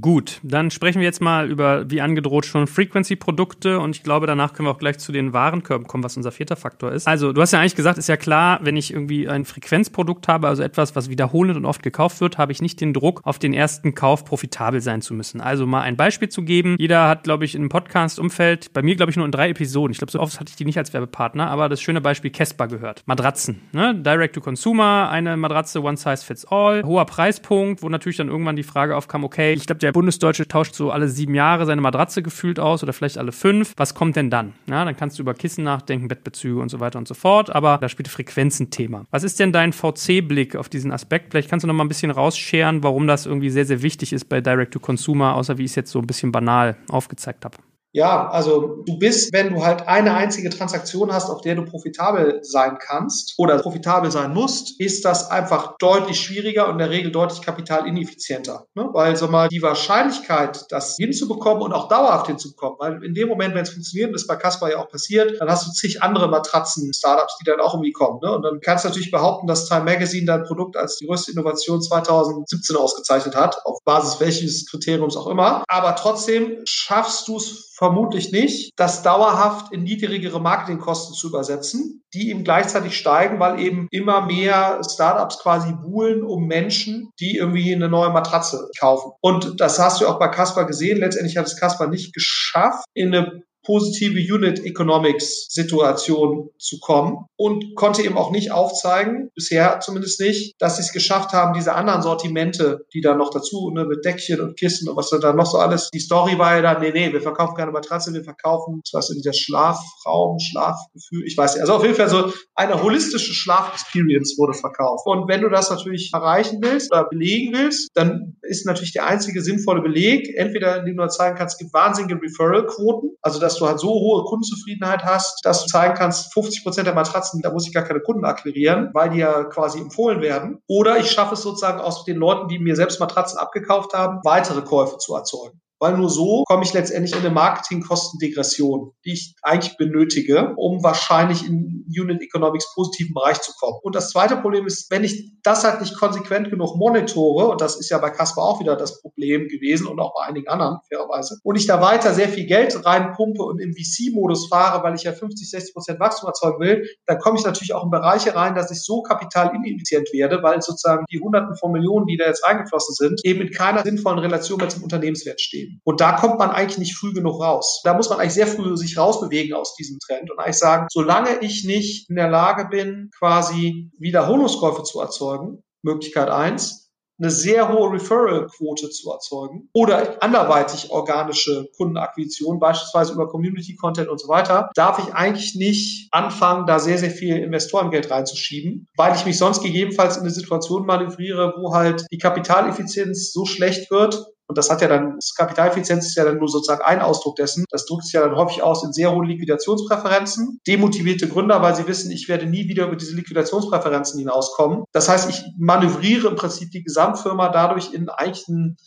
Gut, dann sprechen wir jetzt mal über, wie angedroht, schon Frequency-Produkte und ich glaube, danach können wir auch gleich zu den Warenkörben kommen, was unser vierter Faktor ist. Also, du hast ja eigentlich gesagt, ist ja klar, wenn ich irgendwie ein Frequenzprodukt habe, also etwas, was wiederholend und oft gekauft wird, habe ich nicht den Druck, auf den ersten Kauf profitabel sein zu müssen. Also mal ein Beispiel zu geben. Jeder hat, glaube ich, im Podcast-Umfeld, bei mir, glaube ich, nur in drei Episoden. Ich glaube, so oft hatte ich die nicht als Werbepartner, aber das schöne Beispiel Casper gehört. Matratzen, ne? Direct to Consumer, eine Matratze, one size fits all, hoher Preispunkt, wo natürlich dann irgendwann die Frage aufkam, okay, ich glaube, glaube, der Bundesdeutsche tauscht so alle sieben Jahre seine Matratze gefühlt aus oder vielleicht alle fünf. Was kommt denn dann? Ja, dann kannst du über Kissen nachdenken, Bettbezüge und so weiter und so fort. Aber da spielt Frequenz ein Thema. Was ist denn dein VC-Blick auf diesen Aspekt? Vielleicht kannst du noch mal ein bisschen rausscheren, warum das irgendwie sehr, sehr wichtig ist bei Direct-to-Consumer, außer wie ich es jetzt so ein bisschen banal aufgezeigt habe. Ja, also du bist, wenn du halt eine einzige Transaktion hast, auf der du profitabel sein kannst oder profitabel sein musst, ist das einfach deutlich schwieriger und in der Regel deutlich kapitalineffizienter. Ne? Weil so mal die Wahrscheinlichkeit, das hinzubekommen und auch dauerhaft hinzubekommen, weil in dem Moment, wenn es funktioniert, das ist bei Casper ja auch passiert, dann hast du zig andere Matratzen-Startups, die dann auch irgendwie kommen. Ne? Und dann kannst du natürlich behaupten, dass Time Magazine dein Produkt als die größte Innovation 2017 ausgezeichnet hat, auf Basis welches Kriteriums auch immer. Aber trotzdem schaffst du es Vermutlich nicht, das dauerhaft in niedrigere Marketingkosten zu übersetzen, die eben gleichzeitig steigen, weil eben immer mehr Startups quasi buhlen um Menschen, die irgendwie eine neue Matratze kaufen. Und das hast du auch bei Casper gesehen. Letztendlich hat es Casper nicht geschafft, in eine positive Unit Economics Situation zu kommen und konnte eben auch nicht aufzeigen, bisher zumindest nicht, dass sie es geschafft haben, diese anderen Sortimente, die da noch dazu, ne, mit Deckchen und Kissen und was da noch so alles, die Story war ja dann, nee, nee, wir verkaufen keine Matratze, wir verkaufen, was in der Schlafraum, Schlafgefühl, ich weiß nicht, also auf jeden Fall so eine holistische Schlafexperience wurde verkauft. Und wenn du das natürlich erreichen willst oder belegen willst, dann ist natürlich der einzige sinnvolle Beleg, entweder indem du zeigen kannst, es gibt wahnsinnige Referral-Quoten, also dass du halt so hohe Kundenzufriedenheit hast, dass du zeigen kannst, 50 Prozent der Matratzen, da muss ich gar keine Kunden akquirieren, weil die ja quasi empfohlen werden. Oder ich schaffe es sozusagen aus den Leuten, die mir selbst Matratzen abgekauft haben, weitere Käufe zu erzeugen weil nur so komme ich letztendlich in eine Marketingkostendegression, die ich eigentlich benötige, um wahrscheinlich in Unit Economics positiven Bereich zu kommen. Und das zweite Problem ist, wenn ich das halt nicht konsequent genug monitore, und das ist ja bei Casper auch wieder das Problem gewesen und auch bei einigen anderen, fairerweise, und ich da weiter sehr viel Geld reinpumpe und im VC-Modus fahre, weil ich ja 50, 60 Prozent Wachstum erzeugen will, dann komme ich natürlich auch in Bereiche rein, dass ich so kapitalineffizient werde, weil sozusagen die Hunderten von Millionen, die da jetzt eingeflossen sind, eben in keiner sinnvollen Relation mehr zum Unternehmenswert stehen geben. Und da kommt man eigentlich nicht früh genug raus. Da muss man eigentlich sehr früh sich rausbewegen aus diesem Trend und eigentlich sagen, solange ich nicht in der Lage bin, quasi Wiederholungskäufe zu erzeugen, Möglichkeit eins, eine sehr hohe Referral-Quote zu erzeugen oder anderweitig organische Kundenakquisition, beispielsweise über Community-Content und so weiter, darf ich eigentlich nicht anfangen, da sehr, sehr viel Investorengeld reinzuschieben, weil ich mich sonst gegebenenfalls in eine Situation manövriere, wo halt die Kapitaleffizienz so schlecht wird, und das hat ja dann, das Kapitaleffizienz ist ja dann nur sozusagen ein Ausdruck dessen. Das drückt sich ja dann häufig aus in sehr hohen Liquidationspräferenzen. Demotivierte Gründer, weil sie wissen, ich werde nie wieder über diese Liquidationspräferenzen hinauskommen. Das heißt, ich manövriere im Prinzip die Gesamtfirma dadurch in eigentlich einen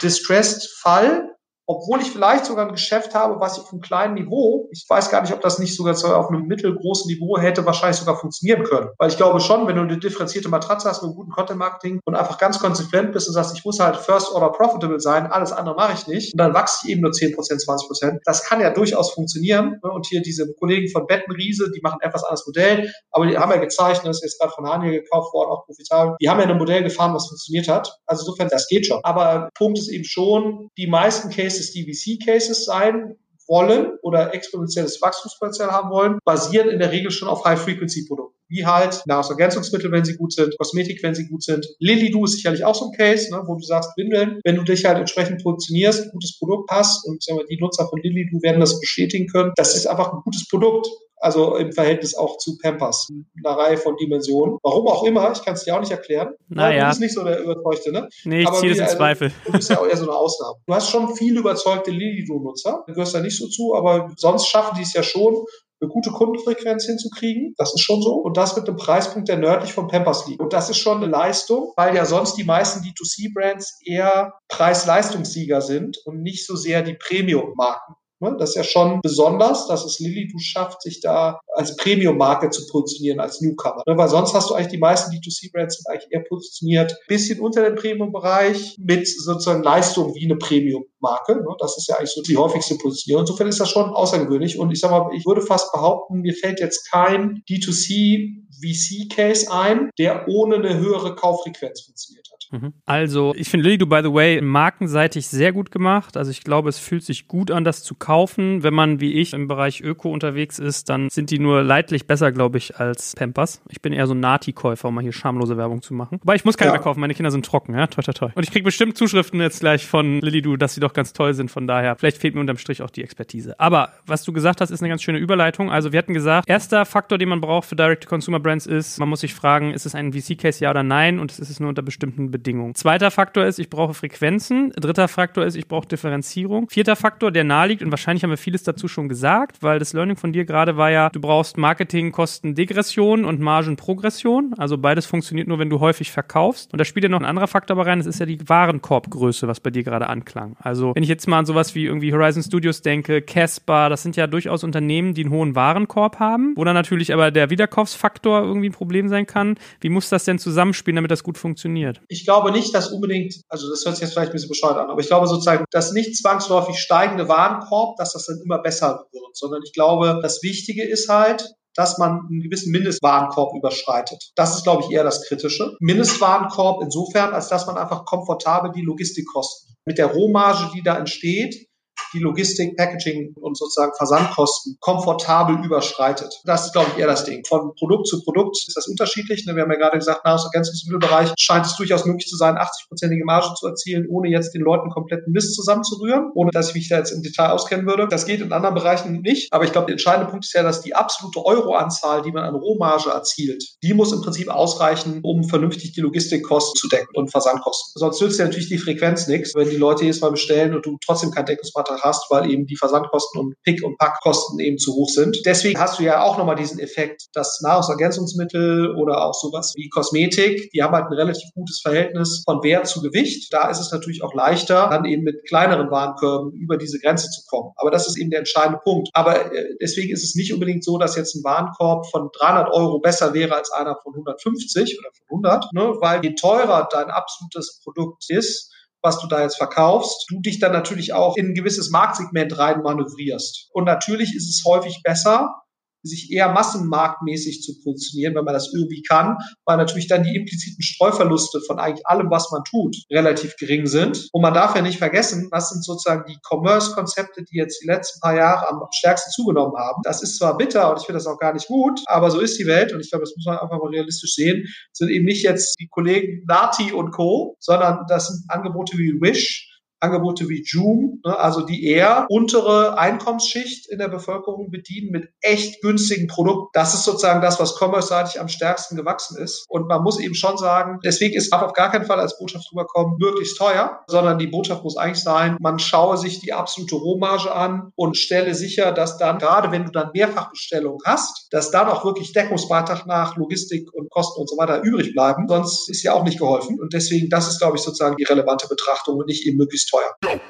distressed Fall, obwohl ich vielleicht sogar ein Geschäft habe, was ich auf einem kleinen Niveau, ich weiß gar nicht, ob das nicht sogar auf einem mittelgroßen Niveau hätte wahrscheinlich sogar funktionieren können. Weil ich glaube schon, wenn du eine differenzierte Matratze hast mit guten Content-Marketing und einfach ganz konsequent bist und sagst, ich muss halt first order profitable sein, alles andere mache ich nicht, und dann wachse ich eben nur 10%, 20%. Das kann ja durchaus funktionieren. Ne? Und hier diese Kollegen von Bettenriese, die machen etwas anderes Modell, aber die haben ja gezeichnet, das ist jetzt gerade von Haniel gekauft worden, auch profitabel. Die haben ja ein Modell gefahren, was funktioniert hat. Also insofern, das geht schon. Aber Punkt ist eben schon, die meisten Cases es DVC-Cases sein wollen oder exponentielles Wachstumspotenzial haben wollen, basieren in der Regel schon auf High-Frequency-Produkten. Wie halt Nahrungsergänzungsmittel, wenn sie gut sind, Kosmetik, wenn sie gut sind. Lily-Do ist sicherlich auch so ein Case, ne, wo du sagst, Windeln, wenn du dich halt entsprechend positionierst, gutes Produkt hast und sagen wir, die Nutzer von Lily-Do werden das bestätigen können, das ist einfach ein gutes Produkt. Also im Verhältnis auch zu Pampers. Eine Reihe von Dimensionen. Warum auch immer, ich kann es dir auch nicht erklären. Naja. Du bist nicht so der Überzeugte, ne? Nee, ich ziehe das in also, Zweifel. Du bist ja auch eher so eine Ausnahme. Du hast schon viele überzeugte Lilido-Nutzer. Du gehörst da nicht so zu, aber sonst schaffen die es ja schon, eine gute Kundenfrequenz hinzukriegen. Das ist schon so. Und das mit einem Preispunkt, der nördlich von Pampers liegt. Und das ist schon eine Leistung, weil ja sonst die meisten D2C-Brands eher Preis-Leistungssieger sind und nicht so sehr die Premium-Marken. Ne? Das ist ja schon besonders, dass es Lilly du schafft, sich da als Premium-Marke zu positionieren, als Newcomer. Ne? Weil sonst hast du eigentlich die meisten D2C-Brands sind eigentlich eher positioniert, bisschen unter dem Premium-Bereich mit sozusagen Leistung wie eine Premium-Marke. Ne? Das ist ja eigentlich so die häufigste Position. Insofern ist das schon außergewöhnlich. Und ich sag mal, ich würde fast behaupten, mir fällt jetzt kein D2C VC-Case ein, der ohne eine höhere Kauffrequenz funktioniert hat. Mhm. Also, ich finde Lilly, by the way, markenseitig sehr gut gemacht. Also, ich glaube, es fühlt sich gut an, das zu kaufen. Wenn man wie ich im Bereich Öko unterwegs ist, dann sind die nur leidlich besser, glaube ich, als Pampers. Ich bin eher so ein Nati-Käufer, um mal hier schamlose Werbung zu machen. Wobei ich muss keine ja. mehr kaufen, meine Kinder sind trocken, ja, toi, toi, toi. Und ich kriege bestimmt Zuschriften jetzt gleich von Lilly, du, dass sie doch ganz toll sind. Von daher, vielleicht fehlt mir unterm Strich auch die Expertise. Aber was du gesagt hast, ist eine ganz schöne Überleitung. Also, wir hatten gesagt, erster Faktor, den man braucht für Direct-to-Consumer-Brands ist, man muss sich fragen, ist es ein VC-Case, ja oder nein? Und es ist es nur unter bestimmten Bedingungen. Zweiter Faktor ist, ich brauche Frequenzen. Dritter Faktor ist, ich brauche Differenzierung. Vierter Faktor, der naheliegt, und wahrscheinlich haben wir vieles dazu schon gesagt, weil das Learning von dir gerade war ja, du brauchst Marketingkostendegression und Margenprogression. Also beides funktioniert nur, wenn du häufig verkaufst. Und da spielt ja noch ein anderer Faktor rein, das ist ja die Warenkorbgröße, was bei dir gerade anklang. Also wenn ich jetzt mal an sowas wie irgendwie Horizon Studios denke, Casper, das sind ja durchaus Unternehmen, die einen hohen Warenkorb haben, wo dann natürlich aber der Wiederkaufsfaktor irgendwie ein Problem sein kann. Wie muss das denn zusammenspielen, damit das gut funktioniert? Ich glaube nicht, dass unbedingt, also das hört sich jetzt vielleicht ein bisschen bescheuert an, aber ich glaube sozusagen, dass nicht zwangsläufig steigende Warenkorb, dass das dann immer besser wird, sondern ich glaube, das Wichtige ist halt, dass man einen gewissen Mindestwarenkorb überschreitet. Das ist, glaube ich, eher das Kritische. Mindestwarenkorb insofern, als dass man einfach komfortabel die Logistikkosten mit der Rohmarge, die da entsteht, die Logistik, Packaging und sozusagen Versandkosten komfortabel überschreitet. Das ist, glaube ich, eher das Ding. Von Produkt zu Produkt ist das unterschiedlich. Ne? Wir haben ja gerade gesagt, Nahrungsergänzungsmittelbereich scheint es durchaus möglich zu sein, 80-prozentige Marge zu erzielen, ohne jetzt den Leuten kompletten Mist zusammenzurühren, ohne dass ich mich da jetzt im Detail auskennen würde. Das geht in anderen Bereichen nicht. Aber ich glaube, der entscheidende Punkt ist ja, dass die absolute Euroanzahl, die man an Rohmarge erzielt, die muss im Prinzip ausreichen, um vernünftig die Logistikkosten zu decken und Versandkosten. Sonst nützt ja natürlich die Frequenz nichts, wenn die Leute jedes Mal bestellen und du trotzdem kein Deckungsmaterial hast, weil eben die Versandkosten und Pick- und Packkosten eben zu hoch sind. Deswegen hast du ja auch nochmal diesen Effekt, dass Nahrungsergänzungsmittel oder auch sowas wie Kosmetik, die haben halt ein relativ gutes Verhältnis von Wert zu Gewicht. Da ist es natürlich auch leichter, dann eben mit kleineren Warenkörben über diese Grenze zu kommen. Aber das ist eben der entscheidende Punkt. Aber äh, deswegen ist es nicht unbedingt so, dass jetzt ein Warenkorb von 300 Euro besser wäre als einer von 150 oder von 100, ne? weil je teurer dein absolutes Produkt ist, was du da jetzt verkaufst, du dich dann natürlich auch in ein gewisses Marktsegment rein manövrierst. Und natürlich ist es häufig besser, sich eher massenmarktmäßig zu positionieren, wenn man das irgendwie kann, weil natürlich dann die impliziten Streuverluste von eigentlich allem, was man tut, relativ gering sind. Und man darf ja nicht vergessen, was sind sozusagen die Commerce-Konzepte, die jetzt die letzten paar Jahre am stärksten zugenommen haben. Das ist zwar bitter und ich finde das auch gar nicht gut, aber so ist die Welt und ich glaube, das muss man einfach mal realistisch sehen, sind eben nicht jetzt die Kollegen Nati und Co., sondern das sind Angebote wie Wish, Angebote wie Joom, ne, also die eher untere Einkommensschicht in der Bevölkerung bedienen mit echt günstigen Produkten. Das ist sozusagen das, was commerce-seitig am stärksten gewachsen ist. Und man muss eben schon sagen, deswegen ist auf gar keinen Fall als Botschaft rüberkommen, möglichst teuer, sondern die Botschaft muss eigentlich sein, man schaue sich die absolute Rohmarge an und stelle sicher, dass dann, gerade wenn du dann Mehrfachbestellungen hast, dass dann auch wirklich Deckungsbeitrag nach Logistik und Kosten und so weiter übrig bleiben. Sonst ist ja auch nicht geholfen. Und deswegen, das ist, glaube ich, sozusagen die relevante Betrachtung und nicht eben möglichst teuer.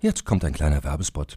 Jetzt kommt ein kleiner Werbespot.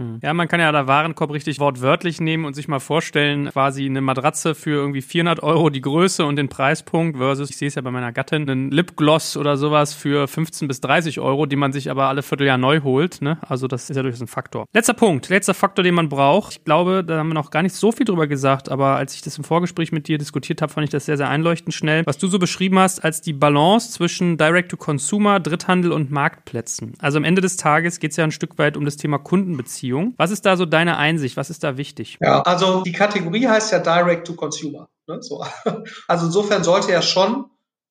Hm. Ja, man kann ja da Warenkorb richtig wortwörtlich nehmen und sich mal vorstellen, quasi eine Matratze für irgendwie 400 Euro die Größe und den Preispunkt versus, ich sehe es ja bei meiner Gattin, einen Lipgloss oder sowas für 15 bis 30 Euro, die man sich aber alle Vierteljahr neu holt. Ne? Also das ist ja durchaus ein Faktor. Letzter Punkt, letzter Faktor, den man braucht. Ich glaube, da haben wir noch gar nicht so viel drüber gesagt, aber als ich das im Vorgespräch mit dir diskutiert habe, fand ich das sehr, sehr einleuchtend schnell. Was du so beschrieben hast als die Balance zwischen Direct-to-Consumer, Dritthandel und Marktplätzen. Also am Ende des Tages geht es ja ein Stück weit um das Thema Kundenbeziehung. Beziehung. Was ist da so deine Einsicht? Was ist da wichtig? Ja, also die Kategorie heißt ja Direct to Consumer. Ne? So. Also insofern sollte ja schon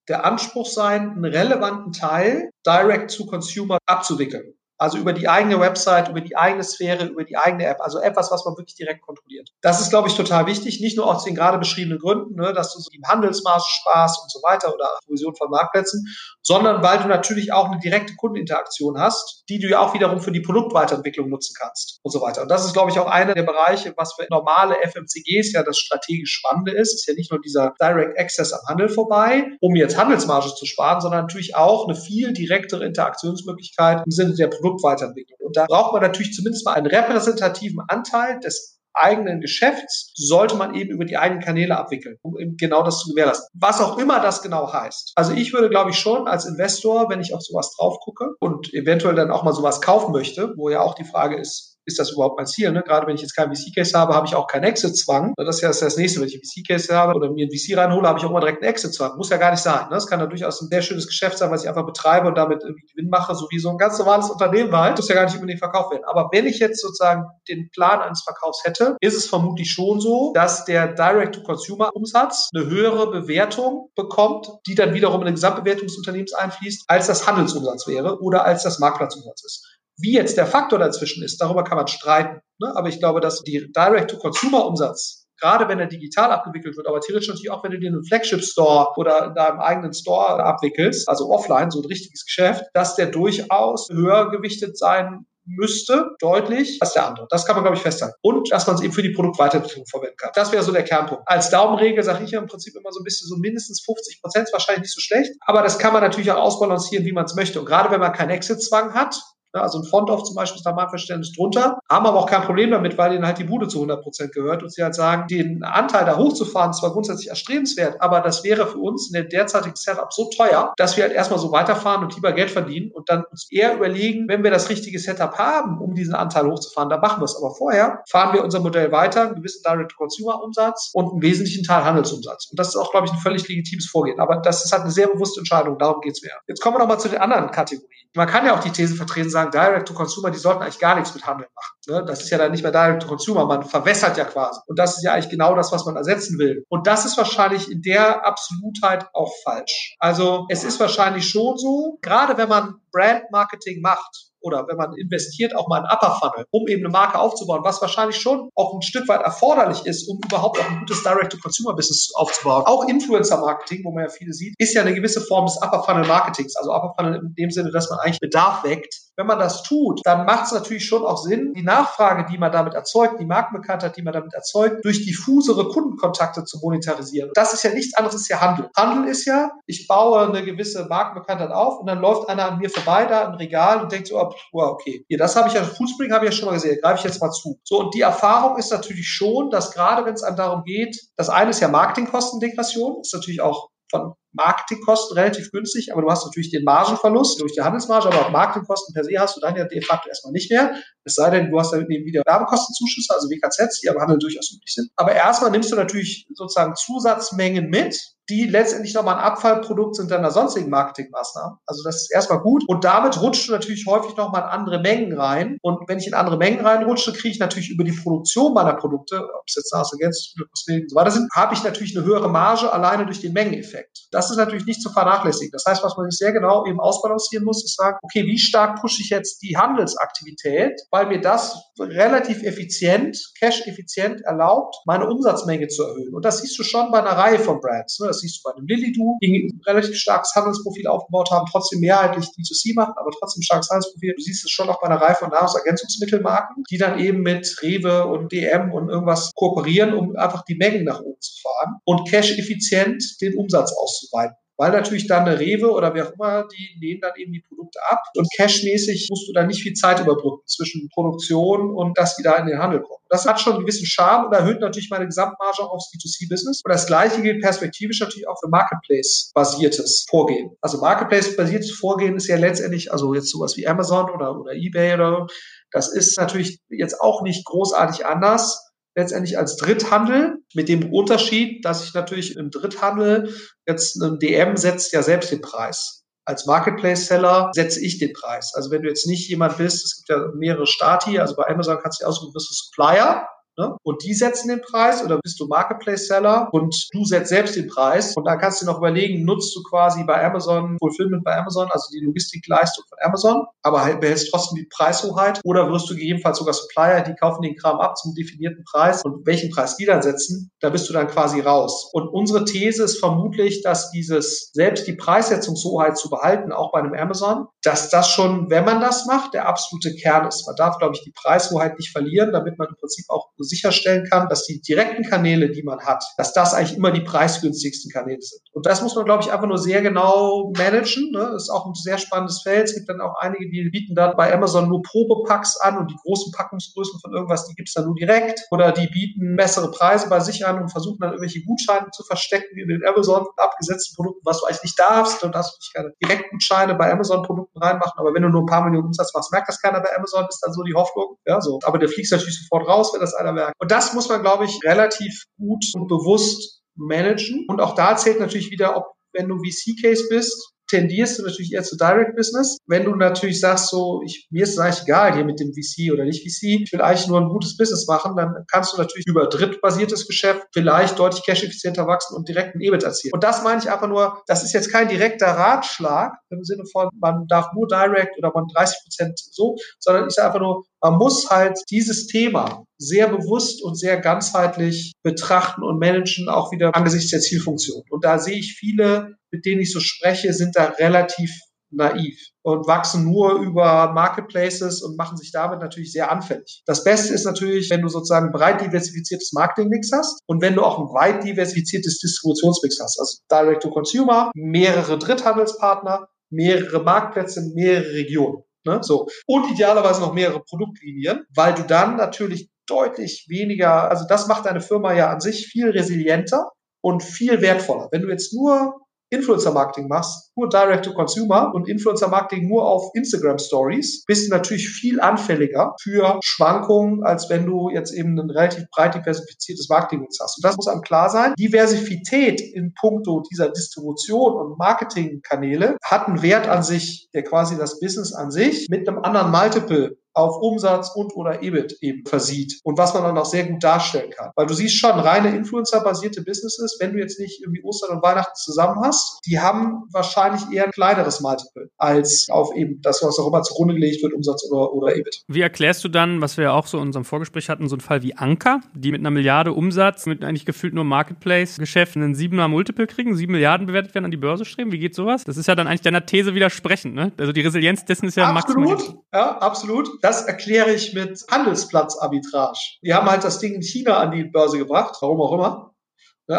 der Anspruch sein, einen relevanten Teil Direct to Consumer abzuwickeln. Also über die eigene Website, über die eigene Sphäre, über die eigene App. Also etwas, was man wirklich direkt kontrolliert. Das ist, glaube ich, total wichtig. Nicht nur aus den gerade beschriebenen Gründen, ne, dass du so im Handelsmaß sparst und so weiter oder Provision von Marktplätzen, sondern weil du natürlich auch eine direkte Kundeninteraktion hast, die du ja auch wiederum für die Produktweiterentwicklung nutzen kannst und so weiter. Und das ist, glaube ich, auch einer der Bereiche, was für normale FMCGs ja das strategisch Spannende ist. Ist ja nicht nur dieser Direct Access am Handel vorbei, um jetzt Handelsmarge zu sparen, sondern natürlich auch eine viel direktere Interaktionsmöglichkeit im Sinne der Produkt Produktweiterentwicklung. Und da braucht man natürlich zumindest mal einen repräsentativen Anteil des eigenen Geschäfts sollte man eben über die eigenen Kanäle abwickeln, um eben genau das zu gewährleisten. Was auch immer das genau heißt. Also ich würde, glaube ich, schon als Investor, wenn ich auf sowas drauf gucke und eventuell dann auch mal sowas kaufen möchte, wo ja auch die Frage ist, ist das überhaupt mein Ziel? Ne? Gerade wenn ich jetzt keinen VC-Case habe, habe ich auch keinen Exit-Zwang. Das ist ja das nächste, wenn ich einen VC-Case habe oder mir einen VC reinhole, habe ich auch immer direkt einen Exit-Zwang. Muss ja gar nicht sein. Ne? Das kann ja durchaus ein sehr schönes Geschäft sein, was ich einfach betreibe und damit irgendwie Gewinn mache, so wie so ein ganz normales Unternehmen halt. Muss ja gar nicht unbedingt verkauft werden. Aber wenn ich jetzt sozusagen den Plan eines Verkaufs hätte, ist es vermutlich schon so, dass der Direct-to-Consumer-Umsatz eine höhere Bewertung bekommt, die dann wiederum in eine Gesamtbewertung des Unternehmens einfließt, als das Handelsumsatz wäre oder als das Marktplatzumsatz ist. Wie jetzt der Faktor dazwischen ist, darüber kann man streiten. Ne? Aber ich glaube, dass die Direct-to-Consumer-Umsatz gerade wenn er digital abgewickelt wird, aber theoretisch natürlich auch, wenn du dir einen Flagship-Store oder in deinem eigenen Store abwickelst, also offline, so ein richtiges Geschäft, dass der durchaus höher gewichtet sein müsste, deutlich, als der andere. Das kann man, glaube ich, festhalten. Und dass man es eben für die Produktweiterentwicklung verwenden kann. Das wäre so der Kernpunkt. Als Daumenregel sage ich ja im Prinzip immer so ein bisschen so mindestens 50 Prozent, wahrscheinlich nicht so schlecht. Aber das kann man natürlich auch ausbalancieren, wie man es möchte. Und gerade wenn man keinen Exit-Zwang hat, also ein Fronthof zum Beispiel ist da mal Verständnis drunter, haben aber auch kein Problem damit, weil ihnen halt die Bude zu 100 Prozent gehört und sie halt sagen, den Anteil da hochzufahren ist zwar grundsätzlich erstrebenswert, aber das wäre für uns in der derzeitigen Setup so teuer, dass wir halt erstmal so weiterfahren und lieber Geld verdienen und dann uns eher überlegen, wenn wir das richtige Setup haben, um diesen Anteil hochzufahren, dann machen wir es. Aber vorher fahren wir unser Modell weiter, einen gewissen Direct-to-Consumer-Umsatz und einen wesentlichen Teil Handelsumsatz. Und das ist auch, glaube ich, ein völlig legitimes Vorgehen. Aber das ist halt eine sehr bewusste Entscheidung, darum geht's mir. Jetzt kommen wir nochmal zu den anderen Kategorien. Man kann ja auch die These vertreten, sagen, Direct-to-Consumer, die sollten eigentlich gar nichts mit Handel machen. Ne? Das ist ja dann nicht mehr Direct-to-Consumer, man verwässert ja quasi. Und das ist ja eigentlich genau das, was man ersetzen will. Und das ist wahrscheinlich in der Absolutheit auch falsch. Also es ist wahrscheinlich schon so, gerade wenn man Brand-Marketing macht, oder wenn man investiert, auch mal ein Upper Funnel, um eben eine Marke aufzubauen, was wahrscheinlich schon auch ein Stück weit erforderlich ist, um überhaupt auch ein gutes Direct-to-Consumer-Business aufzubauen. Auch Influencer-Marketing, wo man ja viele sieht, ist ja eine gewisse Form des Upper Funnel-Marketings. Also Upper Funnel in dem Sinne, dass man eigentlich Bedarf weckt. Wenn man das tut, dann macht es natürlich schon auch Sinn, die Nachfrage, die man damit erzeugt, die Markenbekanntheit, die man damit erzeugt, durch diffusere Kundenkontakte zu monetarisieren. Das ist ja nichts anderes, ist ja Handel. Handel ist ja, ich baue eine gewisse Markenbekanntheit auf und dann läuft einer an mir vorbei da im Regal und denkt so, wow, okay, hier, das habe ich ja, Foodspring habe ich ja schon mal gesehen, greife ich jetzt mal zu. So, und die Erfahrung ist natürlich schon, dass gerade wenn es einem darum geht, das eine ist ja Marketingkostendegression, ist natürlich auch von Marketingkosten relativ günstig, aber du hast natürlich den Margenverlust durch die Handelsmarge, aber auch Marketingkosten per se hast du dann ja de facto erstmal nicht mehr. Es sei denn, du hast dann eben wieder Werbekostenzuschüsse, also WKZs, die am Handel durchaus üblich sind. Aber erstmal nimmst du natürlich sozusagen Zusatzmengen mit, die letztendlich nochmal ein Abfallprodukt sind deiner sonstigen Marketingmaßnahmen. Also das ist erstmal gut. Und damit rutscht du natürlich häufig nochmal in andere Mengen rein. Und wenn ich in andere Mengen reinrutsche, kriege ich natürlich über die Produktion meiner Produkte, ob es jetzt Nahrungsergänzungsmittel, Kosmetik und so weiter sind, habe ich natürlich eine höhere Marge alleine durch den Mengeneffekt. Das das ist natürlich nicht zu vernachlässigen. Das heißt, was man sehr genau eben ausbalancieren muss, ist sagen, okay, wie stark pushe ich jetzt die Handelsaktivität, weil mir das relativ effizient, cash-effizient erlaubt, meine Umsatzmenge zu erhöhen. Und das siehst du schon bei einer Reihe von Brands. Ne? Das siehst du bei einem Lilly-Do, die ein relativ starkes Handelsprofil aufgebaut haben, trotzdem mehrheitlich D2C machen, aber trotzdem starkes Handelsprofil. Du siehst es schon auch bei einer Reihe von Nahrungsergänzungsmittelmarken, die dann eben mit Rewe und DM und irgendwas kooperieren, um einfach die Mengen nach oben zu fahren und cash-effizient den Umsatz auszuweiten weil natürlich dann eine Rewe oder wer auch immer, die nehmen dann eben die Produkte ab und cashmäßig musst du dann nicht viel Zeit überbrücken zwischen Produktion und dass die da in den Handel kommen. Das hat schon einen gewissen Charme und erhöht natürlich meine Gesamtmarge aufs D2C-Business. Und das Gleiche gilt perspektivisch natürlich auch für Marketplace-basiertes Vorgehen. Also Marketplace-basiertes Vorgehen ist ja letztendlich, also jetzt sowas wie Amazon oder, oder eBay oder das ist natürlich jetzt auch nicht großartig anders letztendlich als Dritthandel mit dem Unterschied, dass ich natürlich im Dritthandel jetzt ein DM setzt ja selbst den Preis. Als Marketplace-Seller setze ich den Preis. Also wenn du jetzt nicht jemand bist, es gibt ja mehrere Stati, also bei Amazon kannst du ja aussuchen, bist du Supplier Ne? Und die setzen den Preis oder bist du Marketplace-Seller und du setzt selbst den Preis. Und dann kannst du noch überlegen, nutzt du quasi bei Amazon Fulfillment bei Amazon, also die Logistikleistung von Amazon, aber halt behältst trotzdem die Preishoheit oder wirst du gegebenenfalls sogar Supplier, die kaufen den Kram ab zum definierten Preis und welchen Preis die dann setzen, da bist du dann quasi raus. Und unsere These ist vermutlich, dass dieses selbst die Preissetzungshoheit zu behalten, auch bei einem Amazon, dass das schon, wenn man das macht, der absolute Kern ist. Man darf, glaube ich, die Preishoheit nicht verlieren, damit man im Prinzip auch sicherstellen kann, dass die direkten Kanäle, die man hat, dass das eigentlich immer die preisgünstigsten Kanäle sind. Und das muss man, glaube ich, einfach nur sehr genau managen. Ne? Ist auch ein sehr spannendes Feld. Es gibt dann auch einige, die bieten dann bei Amazon nur Probepacks an und die großen Packungsgrößen von irgendwas, die gibt es dann nur direkt. Oder die bieten bessere Preise bei sich an und versuchen dann irgendwelche Gutscheine zu verstecken in den Amazon abgesetzten Produkten, was du eigentlich nicht darfst. Du darfst nicht keine Direktgutscheine bei Amazon-Produkten reinmachen. Aber wenn du nur ein paar Millionen Umsatz machst, merkt das keiner bei Amazon, ist dann so die Hoffnung. Ja, so. Aber der fliegt natürlich sofort raus, wenn das einer merkt. Und das muss man, glaube ich, relativ gut und bewusst managen. Und auch da zählt natürlich wieder, ob wenn du VC-Case bist, tendierst du natürlich eher zu Direct Business. Wenn du natürlich sagst, so, ich, mir ist es eigentlich egal hier mit dem VC oder nicht VC, ich will eigentlich nur ein gutes Business machen, dann kannst du natürlich über drittbasiertes Geschäft vielleicht deutlich cash-effizienter wachsen und direkt ein EBIT erzielen. Und das meine ich einfach nur, das ist jetzt kein direkter Ratschlag im Sinne von, man darf nur Direct oder man 30 Prozent so, sondern ich sage einfach nur, man muss halt dieses Thema sehr bewusst und sehr ganzheitlich betrachten und managen, auch wieder angesichts der Zielfunktion. Und da sehe ich viele, mit denen ich so spreche, sind da relativ naiv und wachsen nur über Marketplaces und machen sich damit natürlich sehr anfällig. Das Beste ist natürlich, wenn du sozusagen breit diversifiziertes Marketingmix hast und wenn du auch ein weit diversifiziertes Distributionsmix hast, also Direct to Consumer, mehrere Dritthandelspartner, mehrere Marktplätze, mehrere Regionen. Ne? So. Und idealerweise noch mehrere Produktlinien, weil du dann natürlich deutlich weniger, also das macht deine Firma ja an sich viel resilienter und viel wertvoller. Wenn du jetzt nur Influencer-Marketing machst, nur Direct-to-Consumer und Influencer-Marketing nur auf Instagram-Stories, bist du natürlich viel anfälliger für Schwankungen, als wenn du jetzt eben ein relativ breit diversifiziertes Marketing hast. Und das muss einem klar sein. Diversität in puncto dieser Distribution und Marketingkanäle hat einen Wert an sich, der quasi das Business an sich mit einem anderen Multiple auf Umsatz und oder EBIT eben versieht und was man dann auch sehr gut darstellen kann. Weil du siehst schon, reine Influencer-basierte Businesses, wenn du jetzt nicht irgendwie Ostern und Weihnachten zusammen hast, die haben wahrscheinlich eher ein kleineres Multiple als auf eben das, was auch immer zugrunde gelegt wird, Umsatz oder, oder EBIT. Wie erklärst du dann, was wir ja auch so in unserem Vorgespräch hatten, so einen Fall wie Anker, die mit einer Milliarde Umsatz, mit eigentlich gefühlt nur Marketplace-Geschäften einen siebener Multiple kriegen, sieben Milliarden bewertet werden, an die Börse streben? Wie geht sowas? Das ist ja dann eigentlich deiner These widersprechend, ne? Also die Resilienz dessen ist ja absolut, maximal. Ja, absolut. Das erkläre ich mit Handelsplatzarbitrage. Die haben halt das Ding in China an die Börse gebracht, warum auch immer.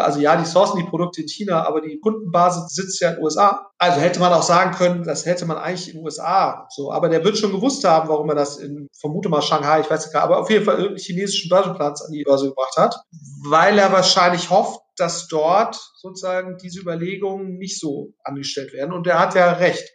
Also ja, die sourcen die Produkte in China, aber die Kundenbasis sitzt ja in den USA. Also hätte man auch sagen können, das hätte man eigentlich in den USA so. Aber der wird schon gewusst haben, warum er das in, vermute mal Shanghai, ich weiß nicht, aber auf jeden Fall irgendeinen chinesischen Börsenplatz an die Börse gebracht hat, weil er wahrscheinlich hofft, dass dort sozusagen diese Überlegungen nicht so angestellt werden. Und er hat ja recht.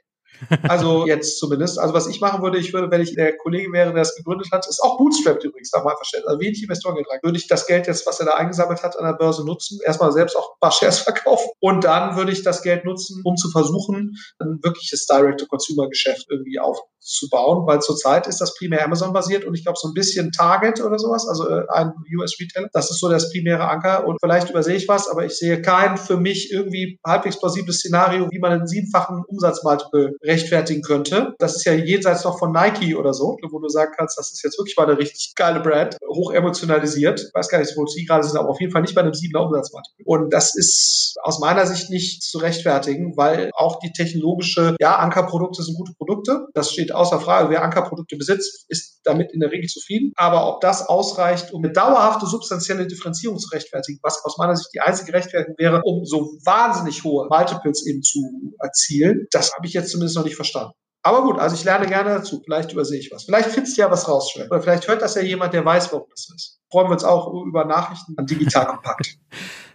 Also jetzt zumindest. Also was ich machen würde, ich würde, wenn ich der Kollege wäre, der es gegründet hat, ist auch bootstrapped übrigens, meinem Verständnis. Also wenig Investorengetrag. Würde ich das Geld jetzt, was er da eingesammelt hat, an der Börse nutzen, erstmal selbst auch ein paar Shares verkaufen und dann würde ich das Geld nutzen, um zu versuchen, ein wirkliches Direct-to-Consumer-Geschäft irgendwie aufzubauen, weil zurzeit ist das primär Amazon-basiert und ich glaube so ein bisschen Target oder sowas, also äh, ein US-Retailer. Das ist so das primäre Anker und vielleicht übersehe ich was, aber ich sehe kein für mich irgendwie halbwegs plausibles Szenario, wie man einen siebenfachen Umsatzmultiple rechtfertigen könnte. Das ist ja jenseits noch von Nike oder so, wo du sagen kannst, das ist jetzt wirklich mal eine richtig geile Brand, hoch emotionalisiert. Ich weiß gar nicht, wo sie gerade sind, aber auf jeden Fall nicht bei einem siebener Umsatzmultiple. Und das ist aus meiner Sicht nicht zu rechtfertigen, weil auch die technologische, ja, Ankerprodukte sind gute Produkte. Das steht außer Frage. Wer Ankerprodukte besitzt, ist damit in der Regel zufrieden. Aber ob das ausreicht, um eine dauerhafte substanzielle Differenzierung zu rechtfertigen, was aus meiner Sicht die einzige Rechtfertigung wäre, um so wahnsinnig hohe Multiples eben zu erzielen, das habe ich jetzt zumindest noch nicht verstanden. Aber gut, also ich lerne gerne dazu. Vielleicht übersehe ich was. Vielleicht findest du ja was raus. Oder vielleicht hört das ja jemand, der weiß, warum das ist. Freuen wir uns auch über Nachrichten an Digital Kompakt.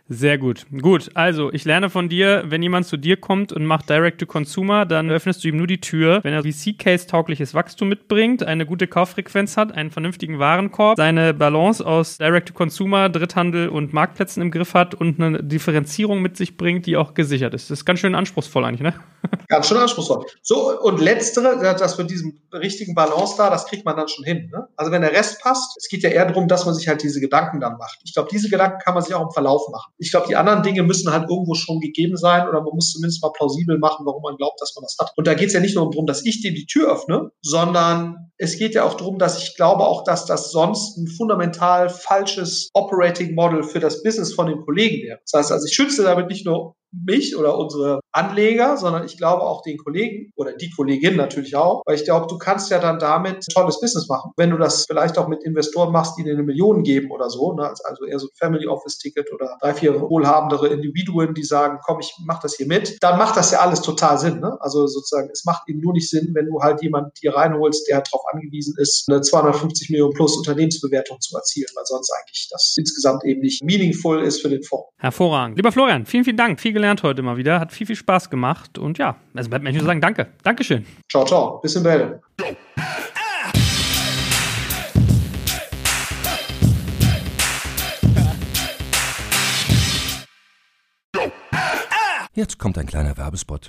Sehr gut. Gut, also ich lerne von dir, wenn jemand zu dir kommt und macht Direct-to-Consumer, dann öffnest du ihm nur die Tür, wenn er VC-Case-taugliches Wachstum mitbringt, eine gute Kauffrequenz hat, einen vernünftigen Warenkorb, seine Balance aus Direct-to-Consumer, Dritthandel und Marktplätzen im Griff hat und eine Differenzierung mit sich bringt, die auch gesichert ist. Das ist ganz schön anspruchsvoll eigentlich, ne? Ganz schön anspruchsvoll. So, und letztere, das mit diesem richtigen Balance da, das kriegt man dann schon hin. Ne? Also wenn der Rest passt, es geht ja eher darum, dass man sich halt diese Gedanken dann macht. Ich glaube, diese Gedanken kann man sich auch im Verlauf machen. Ich glaube, die anderen Dinge müssen halt irgendwo schon gegeben sein oder man muss zumindest mal plausibel machen, warum man glaubt, dass man das hat. Und da geht es ja nicht nur darum, dass ich dir die Tür öffne, sondern es geht ja auch darum, dass ich glaube auch, dass das sonst ein fundamental falsches Operating Model für das Business von den Kollegen wäre. Das heißt also, ich schütze damit nicht nur mich oder unsere Anleger, sondern ich glaube auch den Kollegen oder die Kollegin natürlich auch, weil ich glaube, du kannst ja dann damit tolles Business machen. Wenn du das vielleicht auch mit Investoren machst, die dir eine Million geben oder so, ne, also eher so ein Family Office Ticket oder drei, vier wohlhabendere Individuen, die sagen, komm, ich mach das hier mit, dann macht das ja alles total Sinn. Ne? Also sozusagen, es macht eben nur nicht Sinn, wenn du halt jemand hier reinholst, der darauf angewiesen ist, eine 250 Millionen plus Unternehmensbewertung zu erzielen, weil sonst eigentlich das insgesamt eben nicht meaningful ist für den Fonds. Hervorragend. Lieber Florian, vielen, vielen Dank. Viel gelernt heute mal wieder. Hat viel, viel Spaß gemacht. Und ja, also bleibt mir nur sagen, danke. Dankeschön. Ciao, ciao. Bis in Bälde. Jetzt kommt ein kleiner Werbespot.